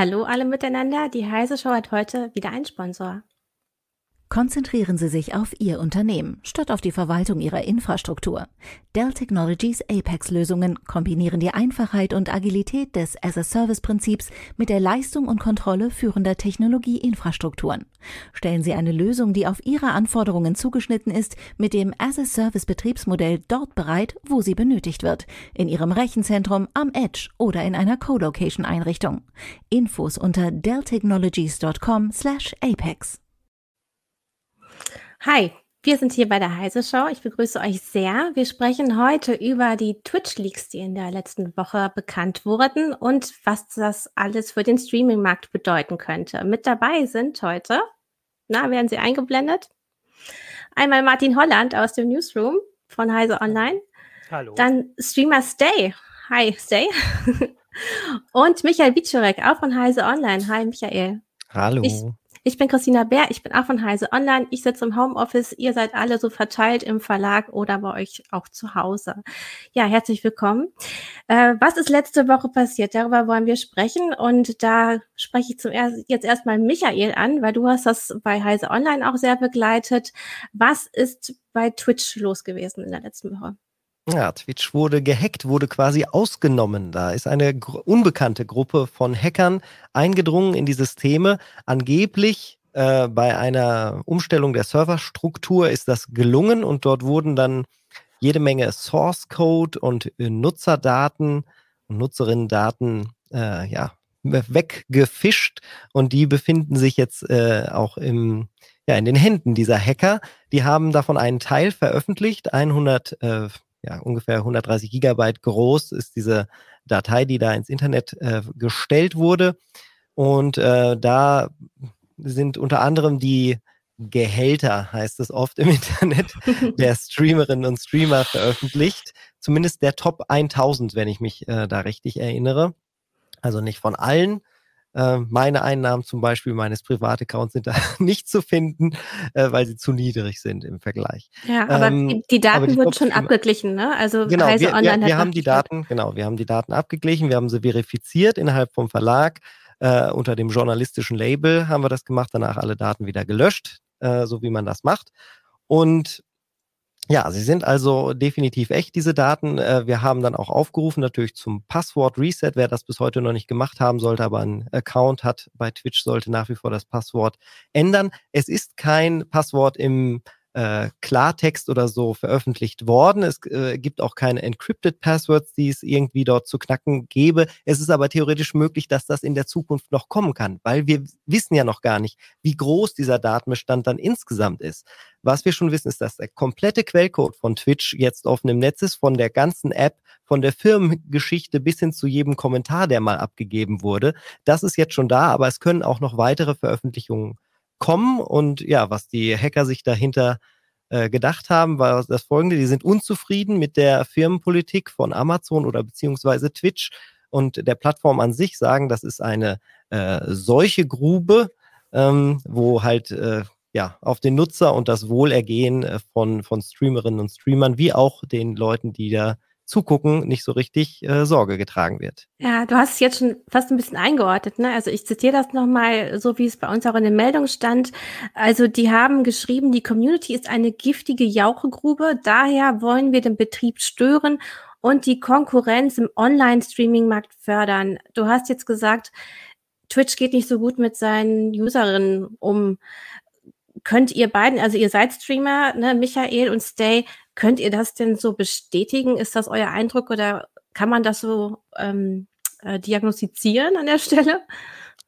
Hallo alle miteinander. Die Heise Show hat heute wieder einen Sponsor. Konzentrieren Sie sich auf Ihr Unternehmen statt auf die Verwaltung Ihrer Infrastruktur. Dell Technologies Apex-Lösungen kombinieren die Einfachheit und Agilität des As-a-Service-Prinzips mit der Leistung und Kontrolle führender Technologieinfrastrukturen. Stellen Sie eine Lösung, die auf Ihre Anforderungen zugeschnitten ist, mit dem As-a-Service-Betriebsmodell dort bereit, wo sie benötigt wird, in Ihrem Rechenzentrum, am Edge oder in einer Co-Location-Einrichtung. Infos unter delltechnologies.com/apex. Hi, wir sind hier bei der Heise Show. Ich begrüße euch sehr. Wir sprechen heute über die Twitch-Leaks, die in der letzten Woche bekannt wurden und was das alles für den Streaming-Markt bedeuten könnte. Mit dabei sind heute, na, werden sie eingeblendet? Einmal Martin Holland aus dem Newsroom von Heise Online. Hallo. Dann Streamer Stay. Hi, Stay. und Michael Wiczorek, auch von Heise Online. Hi, Michael. Hallo. Ich, ich bin Christina Bär, ich bin auch von Heise Online. Ich sitze im Homeoffice. Ihr seid alle so verteilt im Verlag oder bei euch auch zu Hause. Ja, herzlich willkommen. Äh, was ist letzte Woche passiert? Darüber wollen wir sprechen. Und da spreche ich zum erst, jetzt erstmal Michael an, weil du hast das bei Heise Online auch sehr begleitet. Was ist bei Twitch los gewesen in der letzten Woche? Ja, Twitch wurde gehackt, wurde quasi ausgenommen. Da ist eine gr unbekannte Gruppe von Hackern eingedrungen in die Systeme. Angeblich äh, bei einer Umstellung der Serverstruktur ist das gelungen und dort wurden dann jede Menge Source Code und äh, Nutzerdaten und Nutzerinnendaten äh, ja, weggefischt und die befinden sich jetzt äh, auch im, ja, in den Händen dieser Hacker. Die haben davon einen Teil veröffentlicht, 100 äh, ja, ungefähr 130 Gigabyte groß ist diese Datei, die da ins Internet äh, gestellt wurde. Und äh, da sind unter anderem die Gehälter, heißt es oft im Internet, der Streamerinnen und Streamer veröffentlicht. Zumindest der Top 1000, wenn ich mich äh, da richtig erinnere. Also nicht von allen, äh, meine Einnahmen zum Beispiel meines Privataccounts sind da nicht zu finden, äh, weil sie zu niedrig sind im Vergleich. Ja, aber ähm, die, die, Daten die wurden schon abgeglichen, ne? Also genau, Heise wir, Online wir, wir haben die Daten, genau, wir haben die Daten abgeglichen, wir haben sie verifiziert innerhalb vom Verlag. Äh, unter dem journalistischen Label haben wir das gemacht, danach alle Daten wieder gelöscht, äh, so wie man das macht. Und ja, sie sind also definitiv echt, diese Daten. Äh, wir haben dann auch aufgerufen, natürlich zum Passwort-Reset. Wer das bis heute noch nicht gemacht haben sollte, aber einen Account hat bei Twitch, sollte nach wie vor das Passwort ändern. Es ist kein Passwort im äh, Klartext oder so veröffentlicht worden. Es äh, gibt auch keine Encrypted Passwords, die es irgendwie dort zu knacken gäbe. Es ist aber theoretisch möglich, dass das in der Zukunft noch kommen kann, weil wir wissen ja noch gar nicht, wie groß dieser Datenbestand dann insgesamt ist. Was wir schon wissen, ist, dass der komplette Quellcode von Twitch jetzt offen im Netz ist, von der ganzen App, von der Firmengeschichte bis hin zu jedem Kommentar, der mal abgegeben wurde. Das ist jetzt schon da, aber es können auch noch weitere Veröffentlichungen kommen. Und ja, was die Hacker sich dahinter äh, gedacht haben, war das folgende. Die sind unzufrieden mit der Firmenpolitik von Amazon oder beziehungsweise Twitch und der Plattform an sich, sagen, das ist eine äh, solche Grube, ähm, wo halt äh, ja, auf den Nutzer und das Wohlergehen äh, von, von Streamerinnen und Streamern, wie auch den Leuten, die da Zugucken nicht so richtig äh, Sorge getragen wird. Ja, du hast es jetzt schon fast ein bisschen eingeordnet. Ne? Also ich zitiere das nochmal, so wie es bei uns auch in der Meldung stand. Also die haben geschrieben, die Community ist eine giftige Jauchegrube. Daher wollen wir den Betrieb stören und die Konkurrenz im Online-Streaming-Markt fördern. Du hast jetzt gesagt, Twitch geht nicht so gut mit seinen Userinnen um. Könnt ihr beiden, also ihr seid Streamer, ne, Michael und Stay, Könnt ihr das denn so bestätigen? Ist das euer Eindruck oder kann man das so ähm, äh, diagnostizieren an der Stelle?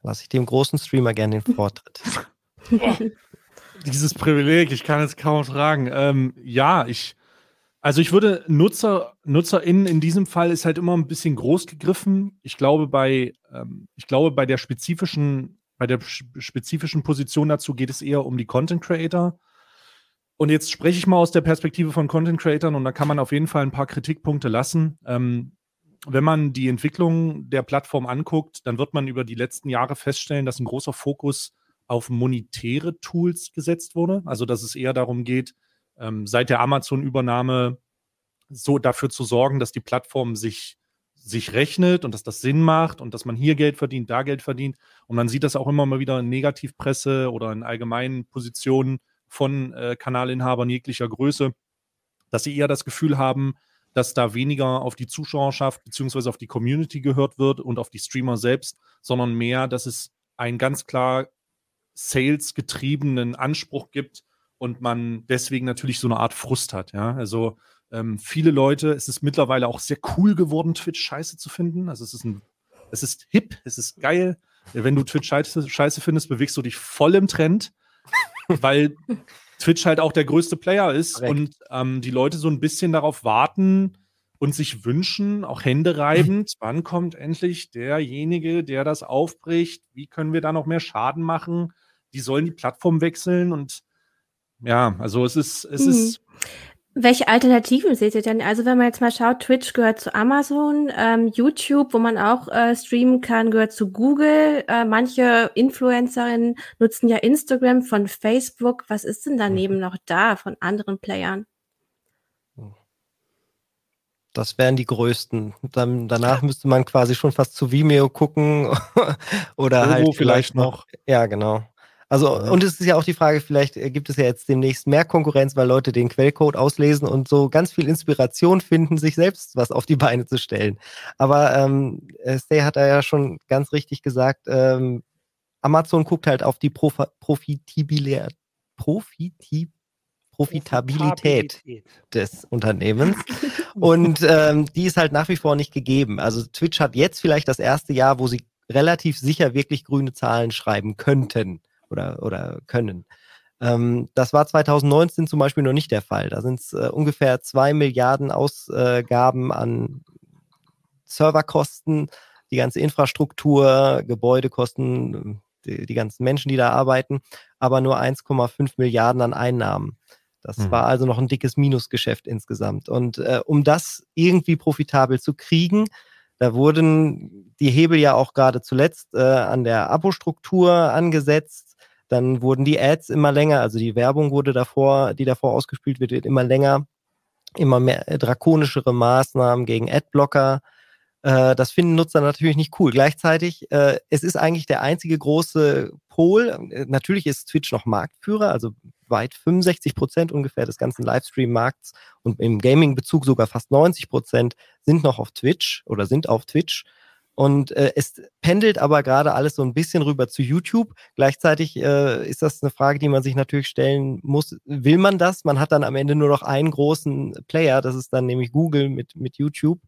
Lass ich dem großen Streamer gerne den Vortritt. Dieses Privileg, ich kann es kaum tragen. Ähm, ja, ich, also ich würde Nutzer, NutzerInnen in diesem Fall ist halt immer ein bisschen groß gegriffen. Ich glaube, bei, ähm, ich glaube, bei der spezifischen, bei der spezifischen Position dazu geht es eher um die Content Creator. Und jetzt spreche ich mal aus der Perspektive von Content Creatern und da kann man auf jeden Fall ein paar Kritikpunkte lassen. Ähm, wenn man die Entwicklung der Plattform anguckt, dann wird man über die letzten Jahre feststellen, dass ein großer Fokus auf monetäre Tools gesetzt wurde. Also dass es eher darum geht, ähm, seit der Amazon-Übernahme so dafür zu sorgen, dass die Plattform sich sich rechnet und dass das Sinn macht und dass man hier Geld verdient, da Geld verdient. Und man sieht das auch immer mal wieder in Negativpresse oder in allgemeinen Positionen von äh, Kanalinhabern jeglicher Größe, dass sie eher das Gefühl haben, dass da weniger auf die Zuschauerschaft bzw. auf die Community gehört wird und auf die Streamer selbst, sondern mehr, dass es einen ganz klar sales-getriebenen Anspruch gibt und man deswegen natürlich so eine Art Frust hat. Ja? Also ähm, viele Leute, es ist mittlerweile auch sehr cool geworden, Twitch scheiße zu finden. Also es ist ein, es ist hip, es ist geil. Wenn du Twitch scheiße, scheiße findest, bewegst du dich voll im Trend, weil Twitch halt auch der größte Player ist Correct. und ähm, die Leute so ein bisschen darauf warten und sich wünschen, auch Hände reibend, wann kommt endlich derjenige, der das aufbricht? Wie können wir da noch mehr Schaden machen? Die sollen die Plattform wechseln und ja, also es ist, es mhm. ist welche Alternativen seht ihr denn? Also wenn man jetzt mal schaut, Twitch gehört zu Amazon, ähm, YouTube, wo man auch äh, streamen kann, gehört zu Google. Äh, manche Influencerinnen nutzen ja Instagram von Facebook. Was ist denn daneben mhm. noch da von anderen Playern? Das wären die größten. Dann, danach müsste man quasi schon fast zu Vimeo gucken oder Robo halt vielleicht, vielleicht noch. Ja, genau. Also, und es ist ja auch die Frage, vielleicht gibt es ja jetzt demnächst mehr Konkurrenz, weil Leute den Quellcode auslesen und so ganz viel Inspiration finden, sich selbst was auf die Beine zu stellen. Aber ähm, Stay hat da ja schon ganz richtig gesagt, ähm, Amazon guckt halt auf die Prof Profitabilität, Profitabilität Profitabilität des Unternehmens. Und ähm, die ist halt nach wie vor nicht gegeben. Also Twitch hat jetzt vielleicht das erste Jahr, wo sie relativ sicher wirklich grüne Zahlen schreiben könnten oder, oder können. Ähm, das war 2019 zum Beispiel noch nicht der Fall. Da sind es äh, ungefähr zwei Milliarden Ausgaben an Serverkosten, die ganze Infrastruktur, Gebäudekosten, die, die ganzen Menschen, die da arbeiten, aber nur 1,5 Milliarden an Einnahmen. Das mhm. war also noch ein dickes Minusgeschäft insgesamt. Und äh, um das irgendwie profitabel zu kriegen, da wurden die Hebel ja auch gerade zuletzt äh, an der Abo-Struktur angesetzt. Dann wurden die Ads immer länger, also die Werbung wurde davor, die davor ausgespielt wird, wird immer länger, immer mehr äh, drakonischere Maßnahmen gegen Adblocker. Äh, das finden Nutzer natürlich nicht cool. Gleichzeitig, äh, es ist eigentlich der einzige große Pol. Äh, natürlich ist Twitch noch Marktführer, also weit 65 Prozent ungefähr des ganzen Livestream-Markts und im Gaming-Bezug sogar fast 90 Prozent sind noch auf Twitch oder sind auf Twitch. Und äh, es pendelt aber gerade alles so ein bisschen rüber zu YouTube. Gleichzeitig äh, ist das eine Frage, die man sich natürlich stellen muss. Will man das? Man hat dann am Ende nur noch einen großen Player, das ist dann nämlich Google mit, mit YouTube.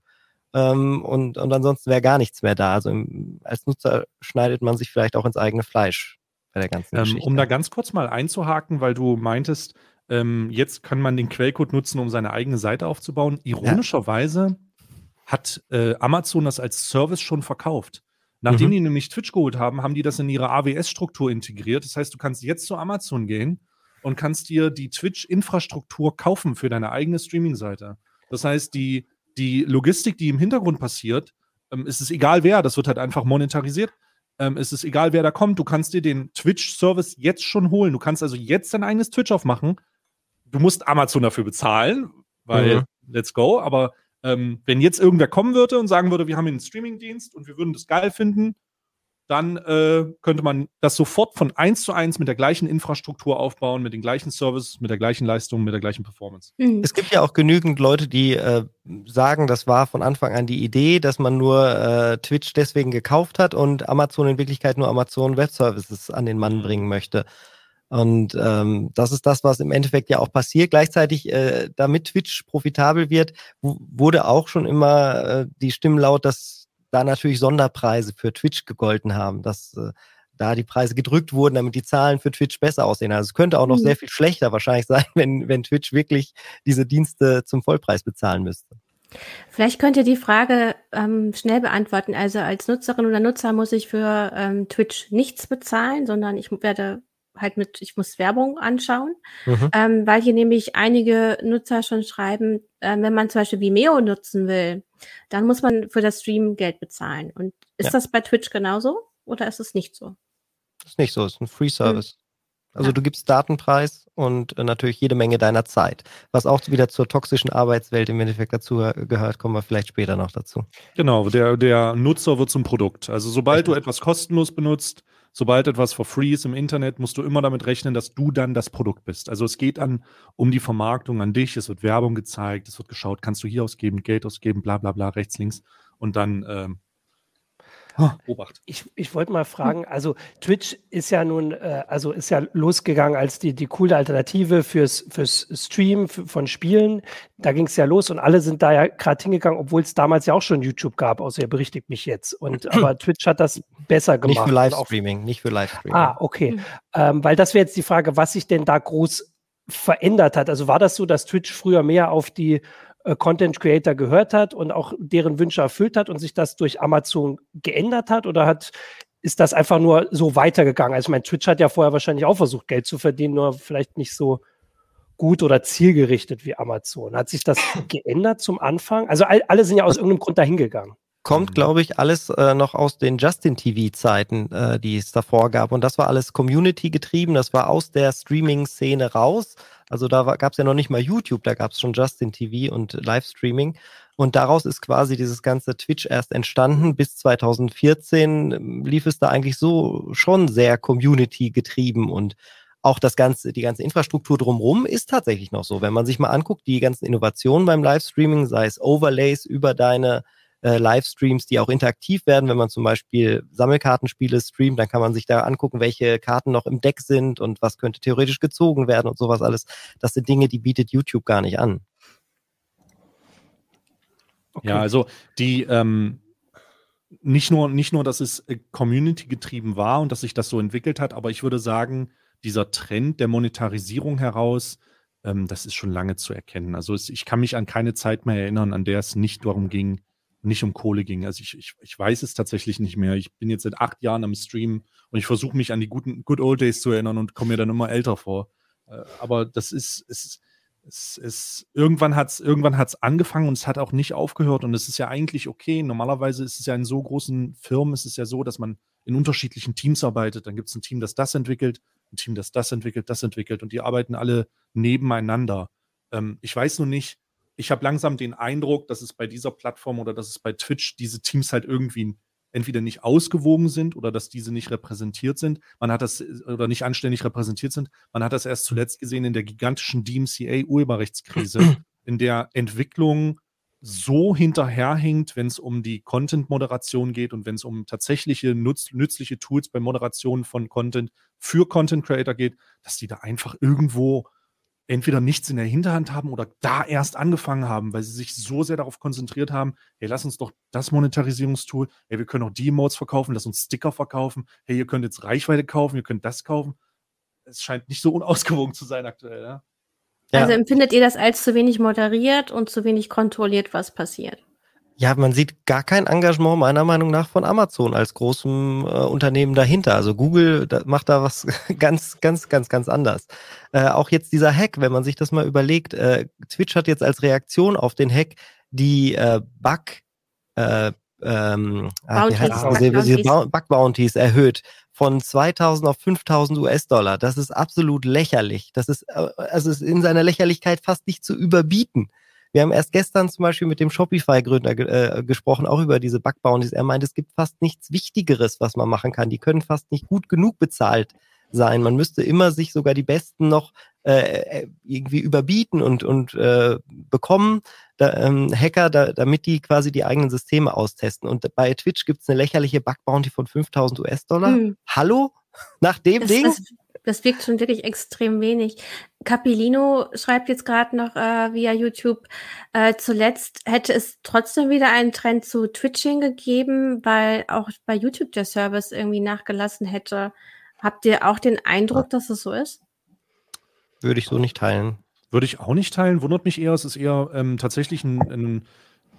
Ähm, und, und ansonsten wäre gar nichts mehr da. Also im, als Nutzer schneidet man sich vielleicht auch ins eigene Fleisch bei der ganzen ähm, Geschichte. Um da ganz kurz mal einzuhaken, weil du meintest, ähm, jetzt kann man den Quellcode nutzen, um seine eigene Seite aufzubauen. Ironischerweise hat äh, Amazon das als Service schon verkauft. Nachdem mhm. die nämlich Twitch geholt haben, haben die das in ihre AWS-Struktur integriert. Das heißt, du kannst jetzt zu Amazon gehen und kannst dir die Twitch-Infrastruktur kaufen für deine eigene Streaming-Seite. Das heißt, die, die Logistik, die im Hintergrund passiert, ähm, ist es egal wer, das wird halt einfach monetarisiert. Ähm, es ist egal, wer da kommt. Du kannst dir den Twitch-Service jetzt schon holen. Du kannst also jetzt dein eigenes Twitch aufmachen. Du musst Amazon dafür bezahlen, weil mhm. let's go. Aber ähm, wenn jetzt irgendwer kommen würde und sagen würde, wir haben einen Streamingdienst und wir würden das geil finden, dann äh, könnte man das sofort von eins zu eins mit der gleichen Infrastruktur aufbauen, mit den gleichen Services, mit der gleichen Leistung, mit der gleichen Performance. Mhm. Es gibt ja auch genügend Leute, die äh, sagen, das war von Anfang an die Idee, dass man nur äh, Twitch deswegen gekauft hat und Amazon in Wirklichkeit nur Amazon Web Services an den Mann mhm. bringen möchte. Und ähm, das ist das, was im Endeffekt ja auch passiert. Gleichzeitig, äh, damit Twitch profitabel wird, wurde auch schon immer äh, die Stimmen laut, dass da natürlich Sonderpreise für Twitch gegolten haben, dass äh, da die Preise gedrückt wurden, damit die Zahlen für Twitch besser aussehen. Also es könnte auch noch mhm. sehr viel schlechter wahrscheinlich sein, wenn, wenn Twitch wirklich diese Dienste zum Vollpreis bezahlen müsste. Vielleicht könnt ihr die Frage ähm, schnell beantworten. Also als Nutzerin oder Nutzer muss ich für ähm, Twitch nichts bezahlen, sondern ich werde halt mit, ich muss Werbung anschauen, mhm. ähm, weil hier nämlich einige Nutzer schon schreiben, äh, wenn man zum Beispiel Vimeo nutzen will, dann muss man für das Stream Geld bezahlen. Und ist ja. das bei Twitch genauso oder ist es nicht so? Das ist nicht so, es ist ein Free hm. Service. Also ja. du gibst Datenpreis und äh, natürlich jede Menge deiner Zeit. Was auch wieder zur toxischen Arbeitswelt im Endeffekt dazu gehört, kommen wir vielleicht später noch dazu. Genau, der, der Nutzer wird zum Produkt. Also sobald du etwas kostenlos benutzt, sobald etwas for free ist im Internet, musst du immer damit rechnen, dass du dann das Produkt bist. Also es geht an um die Vermarktung an dich, es wird Werbung gezeigt, es wird geschaut, kannst du hier ausgeben, Geld ausgeben, bla bla bla, rechts, links. Und dann ähm, Obacht. Ich, ich wollte mal fragen, also Twitch ist ja nun, äh, also ist ja losgegangen als die, die coole Alternative fürs, fürs Stream von Spielen. Da ging es ja los und alle sind da ja gerade hingegangen, obwohl es damals ja auch schon YouTube gab, außer ihr berichtigt mich jetzt. Und aber Twitch hat das besser gemacht. Nicht für Livestreaming, nicht für Livestreaming. Ah, okay. Mhm. Ähm, weil das wäre jetzt die Frage, was sich denn da groß verändert hat. Also war das so, dass Twitch früher mehr auf die äh, Content Creator gehört hat und auch deren Wünsche erfüllt hat und sich das durch Amazon geändert hat oder hat ist das einfach nur so weitergegangen? Also mein Twitch hat ja vorher wahrscheinlich auch versucht, Geld zu verdienen, nur vielleicht nicht so gut oder zielgerichtet wie Amazon. Hat sich das geändert zum Anfang? Also all, alle sind ja aus irgendeinem Grund dahin gegangen kommt, mhm. glaube ich, alles äh, noch aus den Justin-TV-Zeiten, äh, die es davor gab. Und das war alles Community getrieben, das war aus der Streaming-Szene raus. Also da gab es ja noch nicht mal YouTube, da gab es schon Justin TV und Livestreaming. Und daraus ist quasi dieses ganze Twitch erst entstanden. Bis 2014 ähm, lief es da eigentlich so schon sehr Community getrieben und auch das ganze, die ganze Infrastruktur drumherum ist tatsächlich noch so. Wenn man sich mal anguckt, die ganzen Innovationen beim Livestreaming, sei es Overlays über deine äh, Livestreams, die auch interaktiv werden. Wenn man zum Beispiel Sammelkartenspiele streamt, dann kann man sich da angucken, welche Karten noch im Deck sind und was könnte theoretisch gezogen werden und sowas alles. Das sind Dinge, die bietet YouTube gar nicht an. Okay. Ja, also die ähm, nicht nur, nicht nur, dass es äh, Community getrieben war und dass sich das so entwickelt hat, aber ich würde sagen, dieser Trend der Monetarisierung heraus, ähm, das ist schon lange zu erkennen. Also es, ich kann mich an keine Zeit mehr erinnern, an der es nicht darum ging, nicht um Kohle ging. Also ich, ich, ich weiß es tatsächlich nicht mehr. Ich bin jetzt seit acht Jahren am Stream und ich versuche mich an die guten Good Old Days zu erinnern und komme mir dann immer älter vor. Äh, aber das ist, es, es, es, irgendwann hat es irgendwann hat's angefangen und es hat auch nicht aufgehört und es ist ja eigentlich okay. Normalerweise ist es ja in so großen Firmen, ist es ja so, dass man in unterschiedlichen Teams arbeitet. Dann gibt es ein Team, das das entwickelt, ein Team, das das entwickelt, das entwickelt und die arbeiten alle nebeneinander. Ähm, ich weiß nur nicht, ich habe langsam den Eindruck, dass es bei dieser Plattform oder dass es bei Twitch diese Teams halt irgendwie entweder nicht ausgewogen sind oder dass diese nicht repräsentiert sind. Man hat das oder nicht anständig repräsentiert sind. Man hat das erst zuletzt gesehen in der gigantischen DMCA-Urheberrechtskrise, in der Entwicklung so hinterherhinkt, wenn es um die Content-Moderation geht und wenn es um tatsächliche nutz nützliche Tools bei Moderation von Content für Content Creator geht, dass die da einfach irgendwo entweder nichts in der Hinterhand haben oder da erst angefangen haben, weil sie sich so sehr darauf konzentriert haben, hey, lass uns doch das Monetarisierungstool, hey, wir können auch die Emotes verkaufen, lass uns Sticker verkaufen, hey, ihr könnt jetzt Reichweite kaufen, ihr könnt das kaufen. Es scheint nicht so unausgewogen zu sein aktuell, ja? Also empfindet ihr das als zu wenig moderiert und zu wenig kontrolliert, was passiert? Ja, man sieht gar kein Engagement meiner Meinung nach von Amazon als großem äh, Unternehmen dahinter. Also Google da, macht da was ganz, ganz, ganz, ganz anders. Äh, auch jetzt dieser Hack, wenn man sich das mal überlegt, äh, Twitch hat jetzt als Reaktion auf den Hack die äh, Bug äh, ähm, ah, Bounties, Bug Bounties erhöht von 2000 auf 5000 US-Dollar. Das ist absolut lächerlich. Das ist, äh, also ist in seiner Lächerlichkeit fast nicht zu überbieten. Wir haben erst gestern zum Beispiel mit dem Shopify-Gründer äh, gesprochen, auch über diese Bug-Bounties. Er meint, es gibt fast nichts Wichtigeres, was man machen kann. Die können fast nicht gut genug bezahlt sein. Man müsste immer sich sogar die Besten noch äh, äh irgendwie überbieten und, und äh, bekommen, da, ähm, Hacker, da, damit die quasi die eigenen Systeme austesten. Und bei Twitch gibt es eine lächerliche Bug-Bounty von 5000 US-Dollar. Hm. Hallo? Nach dem das, Ding? Das, das wirkt schon wirklich extrem wenig. Capilino schreibt jetzt gerade noch äh, via YouTube, äh, zuletzt hätte es trotzdem wieder einen Trend zu Twitching gegeben, weil auch bei YouTube der Service irgendwie nachgelassen hätte. Habt ihr auch den Eindruck, ja. dass es so ist? Würde ich so nicht teilen. Würde ich auch nicht teilen. Wundert mich eher, es ist eher ähm, tatsächlich ein, ein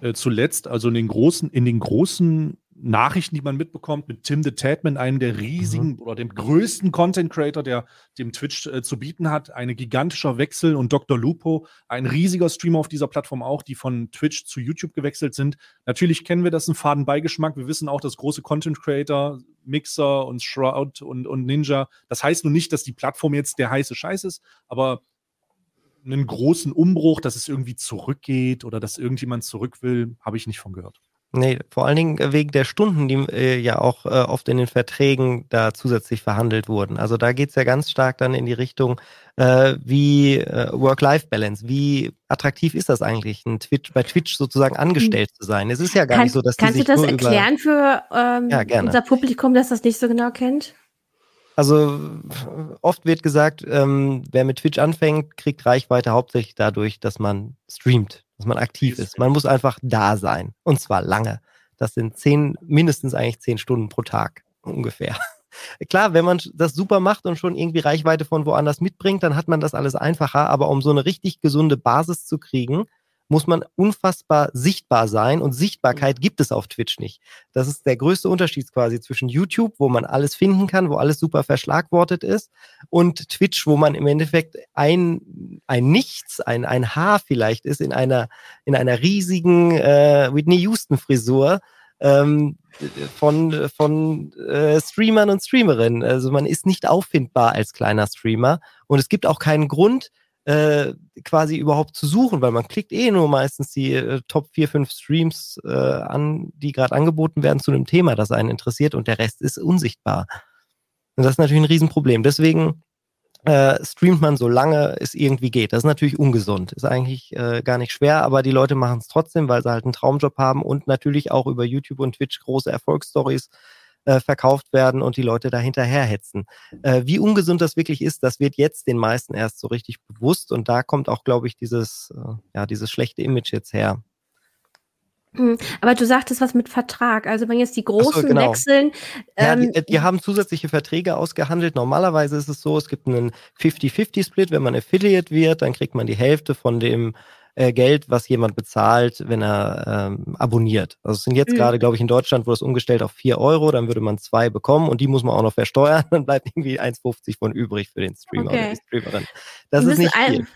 äh, zuletzt, also in den großen, in den großen Nachrichten, die man mitbekommt, mit Tim the Tatman, einem der riesigen mhm. oder dem größten Content Creator, der dem Twitch äh, zu bieten hat, ein gigantischer Wechsel und Dr. Lupo, ein riesiger Streamer auf dieser Plattform auch, die von Twitch zu YouTube gewechselt sind. Natürlich kennen wir das einen faden Beigeschmack. Wir wissen auch, dass große Content Creator, Mixer und Shroud und, und Ninja, das heißt nun nicht, dass die Plattform jetzt der heiße Scheiß ist, aber einen großen Umbruch, dass es irgendwie zurückgeht oder dass irgendjemand zurück will, habe ich nicht von gehört. Nee, vor allen Dingen wegen der Stunden, die äh, ja auch äh, oft in den Verträgen da zusätzlich verhandelt wurden. Also da geht es ja ganz stark dann in die Richtung, äh, wie äh, Work-Life-Balance, wie attraktiv ist das eigentlich, ein Twitch, bei Twitch sozusagen angestellt zu sein? Es ist ja gar Kann, nicht so, dass Kannst du das erklären für ähm, ja, unser Publikum, das das nicht so genau kennt? Also oft wird gesagt, ähm, wer mit Twitch anfängt, kriegt Reichweite hauptsächlich dadurch, dass man streamt dass man aktiv ist. Man muss einfach da sein. Und zwar lange. Das sind zehn, mindestens eigentlich zehn Stunden pro Tag ungefähr. Klar, wenn man das super macht und schon irgendwie Reichweite von woanders mitbringt, dann hat man das alles einfacher. Aber um so eine richtig gesunde Basis zu kriegen, muss man unfassbar sichtbar sein und Sichtbarkeit gibt es auf Twitch nicht. Das ist der größte Unterschied quasi zwischen YouTube, wo man alles finden kann, wo alles super verschlagwortet ist und Twitch, wo man im Endeffekt ein, ein Nichts, ein, ein Haar vielleicht ist in einer, in einer riesigen äh, Whitney Houston Frisur, ähm, von, von äh, Streamern und Streamerinnen. Also man ist nicht auffindbar als kleiner Streamer und es gibt auch keinen Grund, äh, quasi überhaupt zu suchen, weil man klickt eh nur meistens die äh, Top 4, 5 Streams äh, an, die gerade angeboten werden zu einem Thema, das einen interessiert und der Rest ist unsichtbar. Und das ist natürlich ein Riesenproblem. Deswegen äh, streamt man so lange es irgendwie geht. Das ist natürlich ungesund. Ist eigentlich äh, gar nicht schwer, aber die Leute machen es trotzdem, weil sie halt einen Traumjob haben und natürlich auch über YouTube und Twitch große Erfolgsstories äh, verkauft werden und die Leute da hinterherhetzen. Äh, wie ungesund das wirklich ist, das wird jetzt den meisten erst so richtig bewusst und da kommt auch, glaube ich, dieses, äh, ja, dieses schlechte Image jetzt her. Hm, aber du sagtest was mit Vertrag. Also wenn jetzt die Großen so, genau. wechseln. Ähm, ja, die, ähm, die, haben zusätzliche Verträge ausgehandelt. Normalerweise ist es so, es gibt einen 50-50-Split. Wenn man Affiliate wird, dann kriegt man die Hälfte von dem äh, Geld, was jemand bezahlt, wenn er ähm, abonniert. Also es sind jetzt mhm. gerade, glaube ich, in Deutschland wurde es umgestellt auf 4 Euro, dann würde man zwei bekommen und die muss man auch noch versteuern, dann bleibt irgendwie 1,50 von übrig für den Streamer okay. oder die Streamerin. Das ist nicht viel.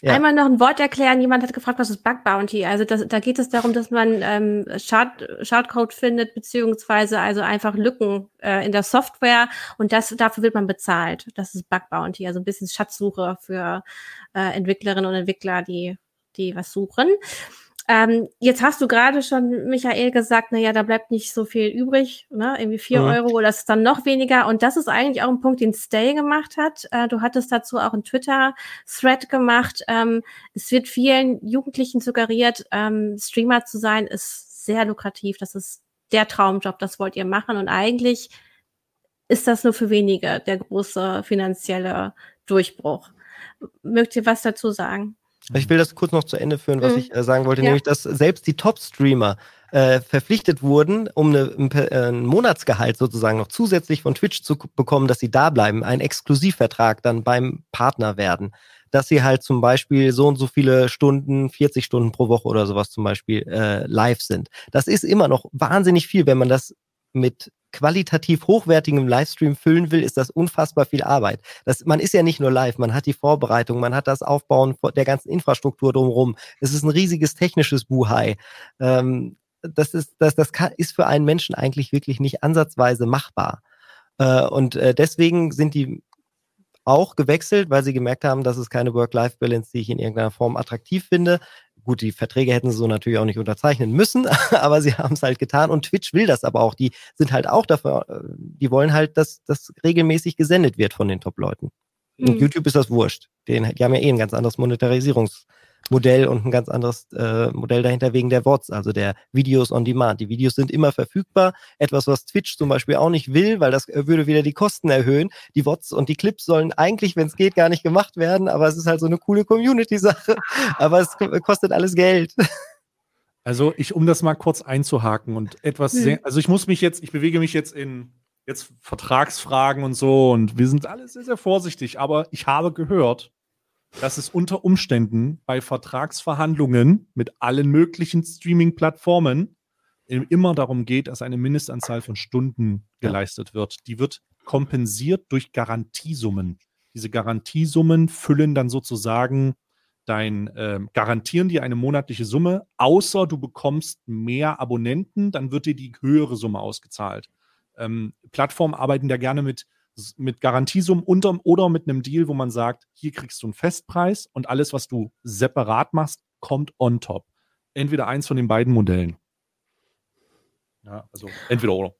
Ja. Einmal noch ein Wort erklären. Jemand hat gefragt, was ist Bug Bounty? Also das, da geht es darum, dass man ähm, Schad, Schadcode findet, beziehungsweise also einfach Lücken äh, in der Software und das dafür wird man bezahlt. Das ist Bug Bounty, also ein bisschen Schatzsuche für äh, Entwicklerinnen und Entwickler, die die was suchen. Ähm, jetzt hast du gerade schon, Michael, gesagt, na ja, da bleibt nicht so viel übrig, ne? irgendwie vier mhm. Euro, das ist dann noch weniger. Und das ist eigentlich auch ein Punkt, den Stay gemacht hat. Äh, du hattest dazu auch einen Twitter-Thread gemacht. Ähm, es wird vielen Jugendlichen suggeriert, ähm, Streamer zu sein, ist sehr lukrativ. Das ist der Traumjob, das wollt ihr machen. Und eigentlich ist das nur für wenige der große finanzielle Durchbruch. Mögt ihr was dazu sagen? Ich will das kurz noch zu Ende führen, was mhm. ich äh, sagen wollte, ja. nämlich, dass selbst die Top-Streamer äh, verpflichtet wurden, um eine, ein, äh, ein, Monatsgehalt sozusagen noch zusätzlich von Twitch zu bekommen, dass sie da bleiben, einen Exklusivvertrag dann beim Partner werden. Dass sie halt zum Beispiel so und so viele Stunden, 40 Stunden pro Woche oder sowas zum Beispiel äh, live sind. Das ist immer noch wahnsinnig viel, wenn man das mit qualitativ hochwertigem Livestream füllen will, ist das unfassbar viel Arbeit. Das, man ist ja nicht nur live, man hat die Vorbereitung, man hat das Aufbauen der ganzen Infrastruktur drumherum. Es ist ein riesiges technisches Buhai. Ähm, das ist, das, das kann, ist für einen Menschen eigentlich wirklich nicht ansatzweise machbar. Äh, und äh, deswegen sind die auch gewechselt, weil sie gemerkt haben, dass es keine Work-Life-Balance, die ich in irgendeiner Form attraktiv finde. Gut, die Verträge hätten sie so natürlich auch nicht unterzeichnen müssen, aber sie haben es halt getan und Twitch will das aber auch. Die sind halt auch dafür, äh, die wollen halt, dass das regelmäßig gesendet wird von den Top-Leuten. Mhm. YouTube ist das wurscht. Den, die haben ja eh ein ganz anderes Monetarisierungs- Modell und ein ganz anderes äh, Modell dahinter wegen der VODs, also der Videos on Demand. Die Videos sind immer verfügbar. Etwas, was Twitch zum Beispiel auch nicht will, weil das äh, würde wieder die Kosten erhöhen. Die VODs und die Clips sollen eigentlich, wenn es geht, gar nicht gemacht werden, aber es ist halt so eine coole Community-Sache. Aber es kostet alles Geld. Also ich, um das mal kurz einzuhaken und etwas hm. sehr, also ich muss mich jetzt, ich bewege mich jetzt in jetzt Vertragsfragen und so und wir sind alle sehr, sehr vorsichtig, aber ich habe gehört, dass es unter Umständen bei Vertragsverhandlungen mit allen möglichen Streaming-Plattformen immer darum geht, dass eine Mindestanzahl von Stunden geleistet wird. Die wird kompensiert durch Garantiesummen. Diese Garantiesummen füllen dann sozusagen dein, äh, garantieren dir eine monatliche Summe, außer du bekommst mehr Abonnenten, dann wird dir die höhere Summe ausgezahlt. Ähm, Plattformen arbeiten da gerne mit, mit Garantiesummen unter, oder mit einem Deal, wo man sagt, hier kriegst du einen Festpreis und alles, was du separat machst, kommt on top. Entweder eins von den beiden Modellen. Ja, also entweder oder.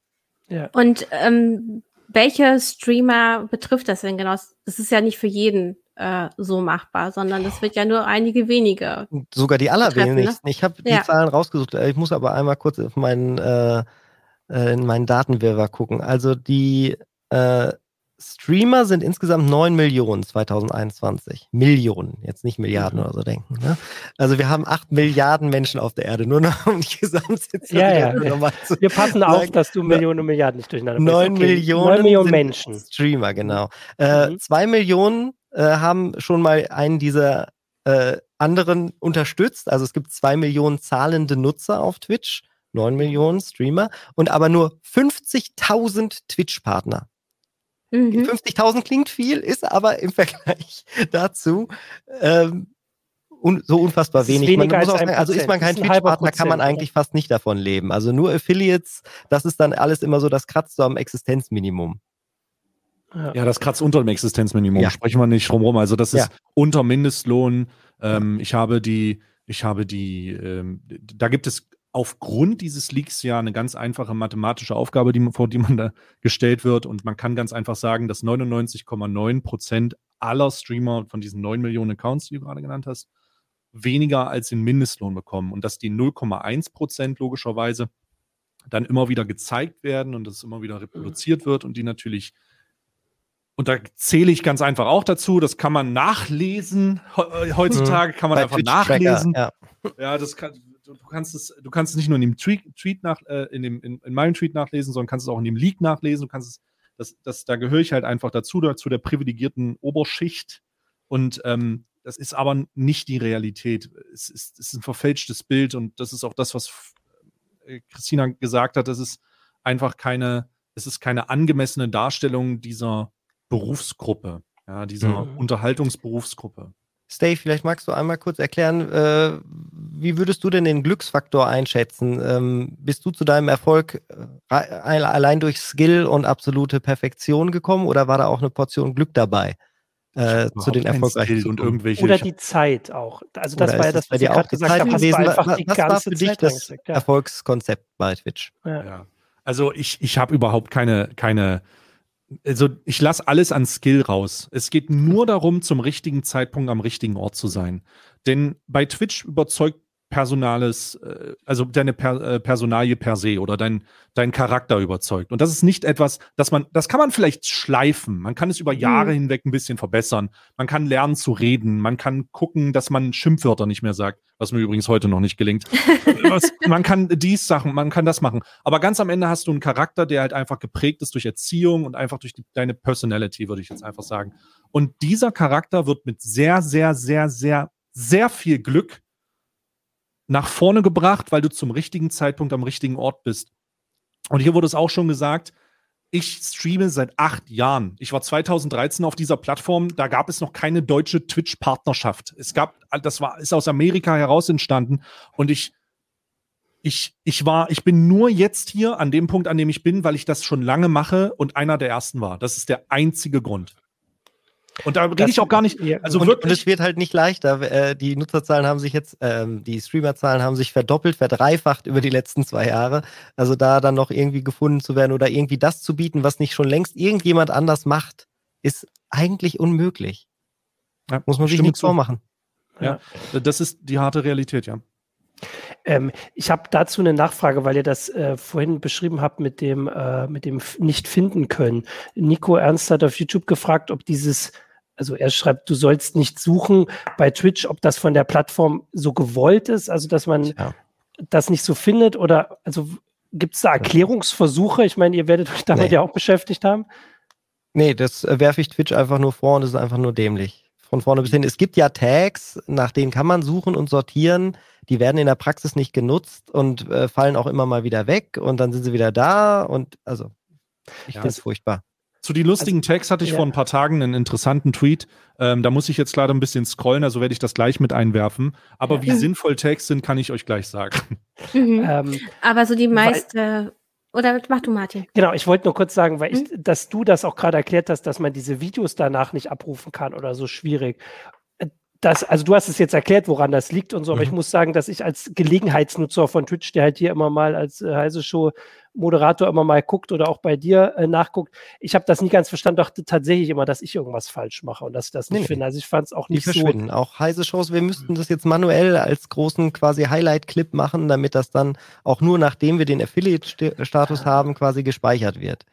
Ja. Und ähm, welche Streamer betrifft das denn genau? Das ist ja nicht für jeden äh, so machbar, sondern das wird ja nur einige wenige. Sogar die allerwenigsten. Ne? Ich habe die ja. Zahlen rausgesucht. Ich muss aber einmal kurz auf meinen, äh, äh in meinen Datenwirrwarr gucken. Also die äh, Streamer sind insgesamt 9 Millionen 2021. Millionen, jetzt nicht Milliarden mhm. oder so denken. Ne? Also wir haben 8 Milliarden Menschen auf der Erde, nur noch um die Gesamtsitzung ja, ja. Zu Wir passen sagen. auf, dass du Millionen und Milliarden nicht durcheinander 9 okay. Millionen, 9 Millionen Menschen. Streamer, genau. Äh, mhm. 2 Millionen äh, haben schon mal einen dieser äh, anderen unterstützt. Also es gibt 2 Millionen zahlende Nutzer auf Twitch. 9 Millionen Streamer und aber nur 50.000 Twitch-Partner. Mhm. 50.000 klingt viel, ist aber im Vergleich dazu ähm, un so unfassbar wenig. Man sagen, also ist man kein Twitch-Partner, kann man eigentlich fast nicht davon leben. Also nur Affiliates, das ist dann alles immer so, das kratzt so am Existenzminimum. Ja. ja, das kratzt unter dem Existenzminimum. Ja. Sprechen wir nicht rum. Also das ist ja. unter Mindestlohn. Ähm, ich habe die, ich habe die, ähm, da gibt es aufgrund dieses Leaks ja eine ganz einfache mathematische Aufgabe, die, vor die man da gestellt wird. Und man kann ganz einfach sagen, dass 99,9 Prozent aller Streamer von diesen 9 Millionen Accounts, die du gerade genannt hast, weniger als den Mindestlohn bekommen. Und dass die 0,1 Prozent logischerweise dann immer wieder gezeigt werden und das immer wieder reproduziert wird und die natürlich und da zähle ich ganz einfach auch dazu, das kann man nachlesen. Heutzutage kann man Bei einfach nachlesen. Ja. ja, das kann, du, kannst es, du kannst es nicht nur in dem Tweet, Tweet nach, äh, in, dem, in, in, meinem Tweet nachlesen, sondern kannst es auch in dem Leak nachlesen. Du kannst es, das, das, da gehöre ich halt einfach dazu, dazu der privilegierten Oberschicht. Und ähm, das ist aber nicht die Realität. Es ist, es ist ein verfälschtes Bild und das ist auch das, was äh, Christina gesagt hat. Das ist einfach keine, es ist keine angemessene Darstellung dieser Berufsgruppe, ja, dieser mhm. Unterhaltungsberufsgruppe. Stay, vielleicht magst du einmal kurz erklären, äh, wie würdest du denn den Glücksfaktor einschätzen? Ähm, bist du zu deinem Erfolg äh, allein durch Skill und absolute Perfektion gekommen oder war da auch eine Portion Glück dabei? Äh, zu den erfolgreichen und irgendwelche oder die Zeit auch. Also das war ja das, was ich gerade gesagt habe. Was, war, was, was war für dich Zeit das ja. Erfolgskonzept bei Twitch? Ja. ja. Also ich, ich habe überhaupt keine, keine also ich lasse alles an Skill raus. Es geht nur darum, zum richtigen Zeitpunkt am richtigen Ort zu sein. Denn bei Twitch überzeugt Personales, äh, also deine per, äh, Personalie per se oder dein, dein Charakter überzeugt. Und das ist nicht etwas, dass man, das kann man vielleicht schleifen. Man kann es über Jahre mhm. hinweg ein bisschen verbessern. Man kann lernen zu reden. Man kann gucken, dass man Schimpfwörter nicht mehr sagt, was mir übrigens heute noch nicht gelingt. was, man kann dies Sachen, man kann das machen. Aber ganz am Ende hast du einen Charakter, der halt einfach geprägt ist durch Erziehung und einfach durch die, deine Personality, würde ich jetzt einfach sagen. Und dieser Charakter wird mit sehr, sehr, sehr, sehr, sehr viel Glück nach vorne gebracht, weil du zum richtigen Zeitpunkt am richtigen Ort bist. Und hier wurde es auch schon gesagt, ich streame seit acht Jahren. Ich war 2013 auf dieser Plattform. Da gab es noch keine deutsche Twitch-Partnerschaft. Es gab, das war, ist aus Amerika heraus entstanden. Und ich, ich, ich war, ich bin nur jetzt hier an dem Punkt, an dem ich bin, weil ich das schon lange mache und einer der ersten war. Das ist der einzige Grund. Und da rede ich auch gar nicht. Also und, wirklich. Und es wird halt nicht leichter. Äh, die Nutzerzahlen haben sich jetzt, ähm, die Streamerzahlen haben sich verdoppelt, verdreifacht über die letzten zwei Jahre. Also da dann noch irgendwie gefunden zu werden oder irgendwie das zu bieten, was nicht schon längst irgendjemand anders macht, ist eigentlich unmöglich. Ja, Muss man sich nichts vormachen. Ja, das ist die harte Realität, ja. Ähm, ich habe dazu eine Nachfrage, weil ihr das äh, vorhin beschrieben habt mit dem, äh, mit dem nicht finden können. Nico Ernst hat auf YouTube gefragt, ob dieses also er schreibt, du sollst nicht suchen bei Twitch, ob das von der Plattform so gewollt ist, also dass man ja. das nicht so findet oder also gibt es da Erklärungsversuche? Ich meine, ihr werdet euch damit nee. ja auch beschäftigt haben. Nee, das äh, werfe ich Twitch einfach nur vor und es ist einfach nur dämlich. von vorne bis hin. Es gibt ja Tags, nach denen kann man suchen und sortieren. Die werden in der Praxis nicht genutzt und äh, fallen auch immer mal wieder weg und dann sind sie wieder da und also ich ja, finde es furchtbar. Zu den lustigen also, Tags hatte ich ja. vor ein paar Tagen einen interessanten Tweet. Ähm, da muss ich jetzt leider ein bisschen scrollen, also werde ich das gleich mit einwerfen. Aber ja. wie sinnvoll Tags sind, kann ich euch gleich sagen. Mhm. Ähm, Aber so die meiste. Oder mach du, Martin. Genau, ich wollte nur kurz sagen, weil ich, mhm. dass du das auch gerade erklärt hast, dass man diese Videos danach nicht abrufen kann oder so schwierig das, also du hast es jetzt erklärt, woran das liegt und so, aber mhm. ich muss sagen, dass ich als Gelegenheitsnutzer von Twitch, der halt hier immer mal als äh, heiße Show Moderator immer mal guckt oder auch bei dir äh, nachguckt, ich habe das nie ganz verstanden, dachte tatsächlich immer, dass ich irgendwas falsch mache und dass ich das nicht nee, finde. Also ich fand es auch nicht die verschwinden. so. Auch heiße Shows, wir müssten das jetzt manuell als großen quasi Highlight-Clip machen, damit das dann auch nur nachdem wir den Affiliate-Status ah. haben, quasi gespeichert wird.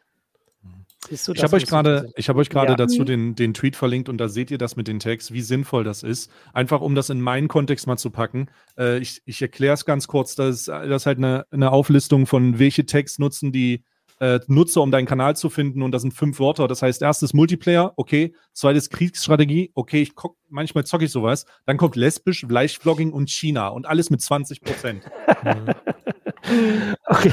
Du, ich habe euch gerade, ich habe euch gerade ja. dazu den, den Tweet verlinkt und da seht ihr das mit den Tags, wie sinnvoll das ist. Einfach um das in meinen Kontext mal zu packen. Äh, ich ich erkläre es ganz kurz. Das ist, das ist halt eine, eine Auflistung von welche Tags nutzen die äh, Nutzer, um deinen Kanal zu finden und das sind fünf Wörter. Das heißt, erstes Multiplayer, okay. Zweites Kriegsstrategie, okay. Ich guck, manchmal zocke ich sowas. Dann kommt lesbisch, Fleischvlogging und China und alles mit 20 Prozent. okay.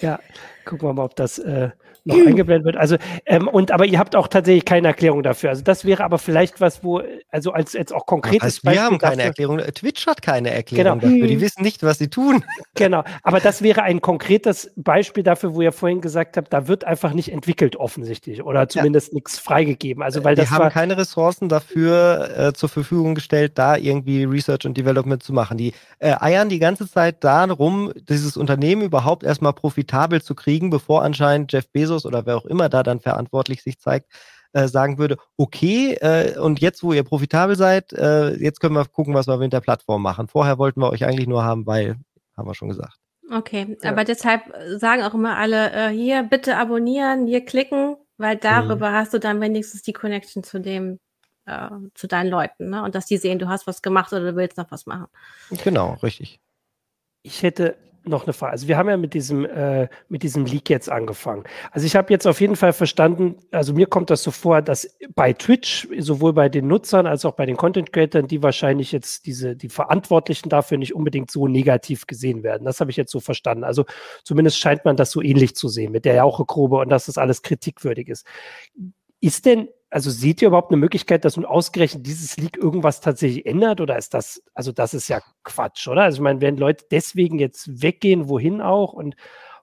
Ja, gucken wir mal, ob das äh, noch eingeblendet wird. Also, ähm, und aber ihr habt auch tatsächlich keine Erklärung dafür. Also das wäre aber vielleicht was, wo, also als jetzt auch konkretes heißt, Beispiel. Wir haben keine dafür, Erklärung. Twitch hat keine Erklärung genau. dafür. Die wissen nicht, was sie tun. Genau, aber das wäre ein konkretes Beispiel dafür, wo ihr vorhin gesagt habt, da wird einfach nicht entwickelt offensichtlich oder zumindest ja. nichts freigegeben. Also weil die das haben keine Ressourcen dafür äh, zur Verfügung gestellt, da irgendwie Research und Development zu machen. Die äh, eiern die ganze Zeit darum, dieses Unternehmen überhaupt erstmal profitabel zu kriegen, bevor anscheinend Jeff Bezos Bezos oder wer auch immer da dann verantwortlich sich zeigt, äh, sagen würde, okay, äh, und jetzt, wo ihr profitabel seid, äh, jetzt können wir gucken, was wir mit der Plattform machen. Vorher wollten wir euch eigentlich nur haben, weil, haben wir schon gesagt. Okay, ja. aber deshalb sagen auch immer alle, äh, hier bitte abonnieren, hier klicken, weil darüber mhm. hast du dann wenigstens die Connection zu dem, äh, zu deinen Leuten, ne? Und dass die sehen, du hast was gemacht oder du willst noch was machen. Genau, richtig. Ich hätte noch eine Frage. Also wir haben ja mit diesem, äh, mit diesem Leak jetzt angefangen. Also ich habe jetzt auf jeden Fall verstanden, also mir kommt das so vor, dass bei Twitch, sowohl bei den Nutzern als auch bei den Content Creators, die wahrscheinlich jetzt diese, die Verantwortlichen dafür nicht unbedingt so negativ gesehen werden. Das habe ich jetzt so verstanden. Also zumindest scheint man das so ähnlich zu sehen mit der Jauchegrube und dass das alles kritikwürdig ist. Ist denn also seht ihr überhaupt eine Möglichkeit, dass nun ausgerechnet dieses Leak irgendwas tatsächlich ändert? Oder ist das, also das ist ja Quatsch, oder? Also ich meine, werden Leute deswegen jetzt weggehen, wohin auch? Und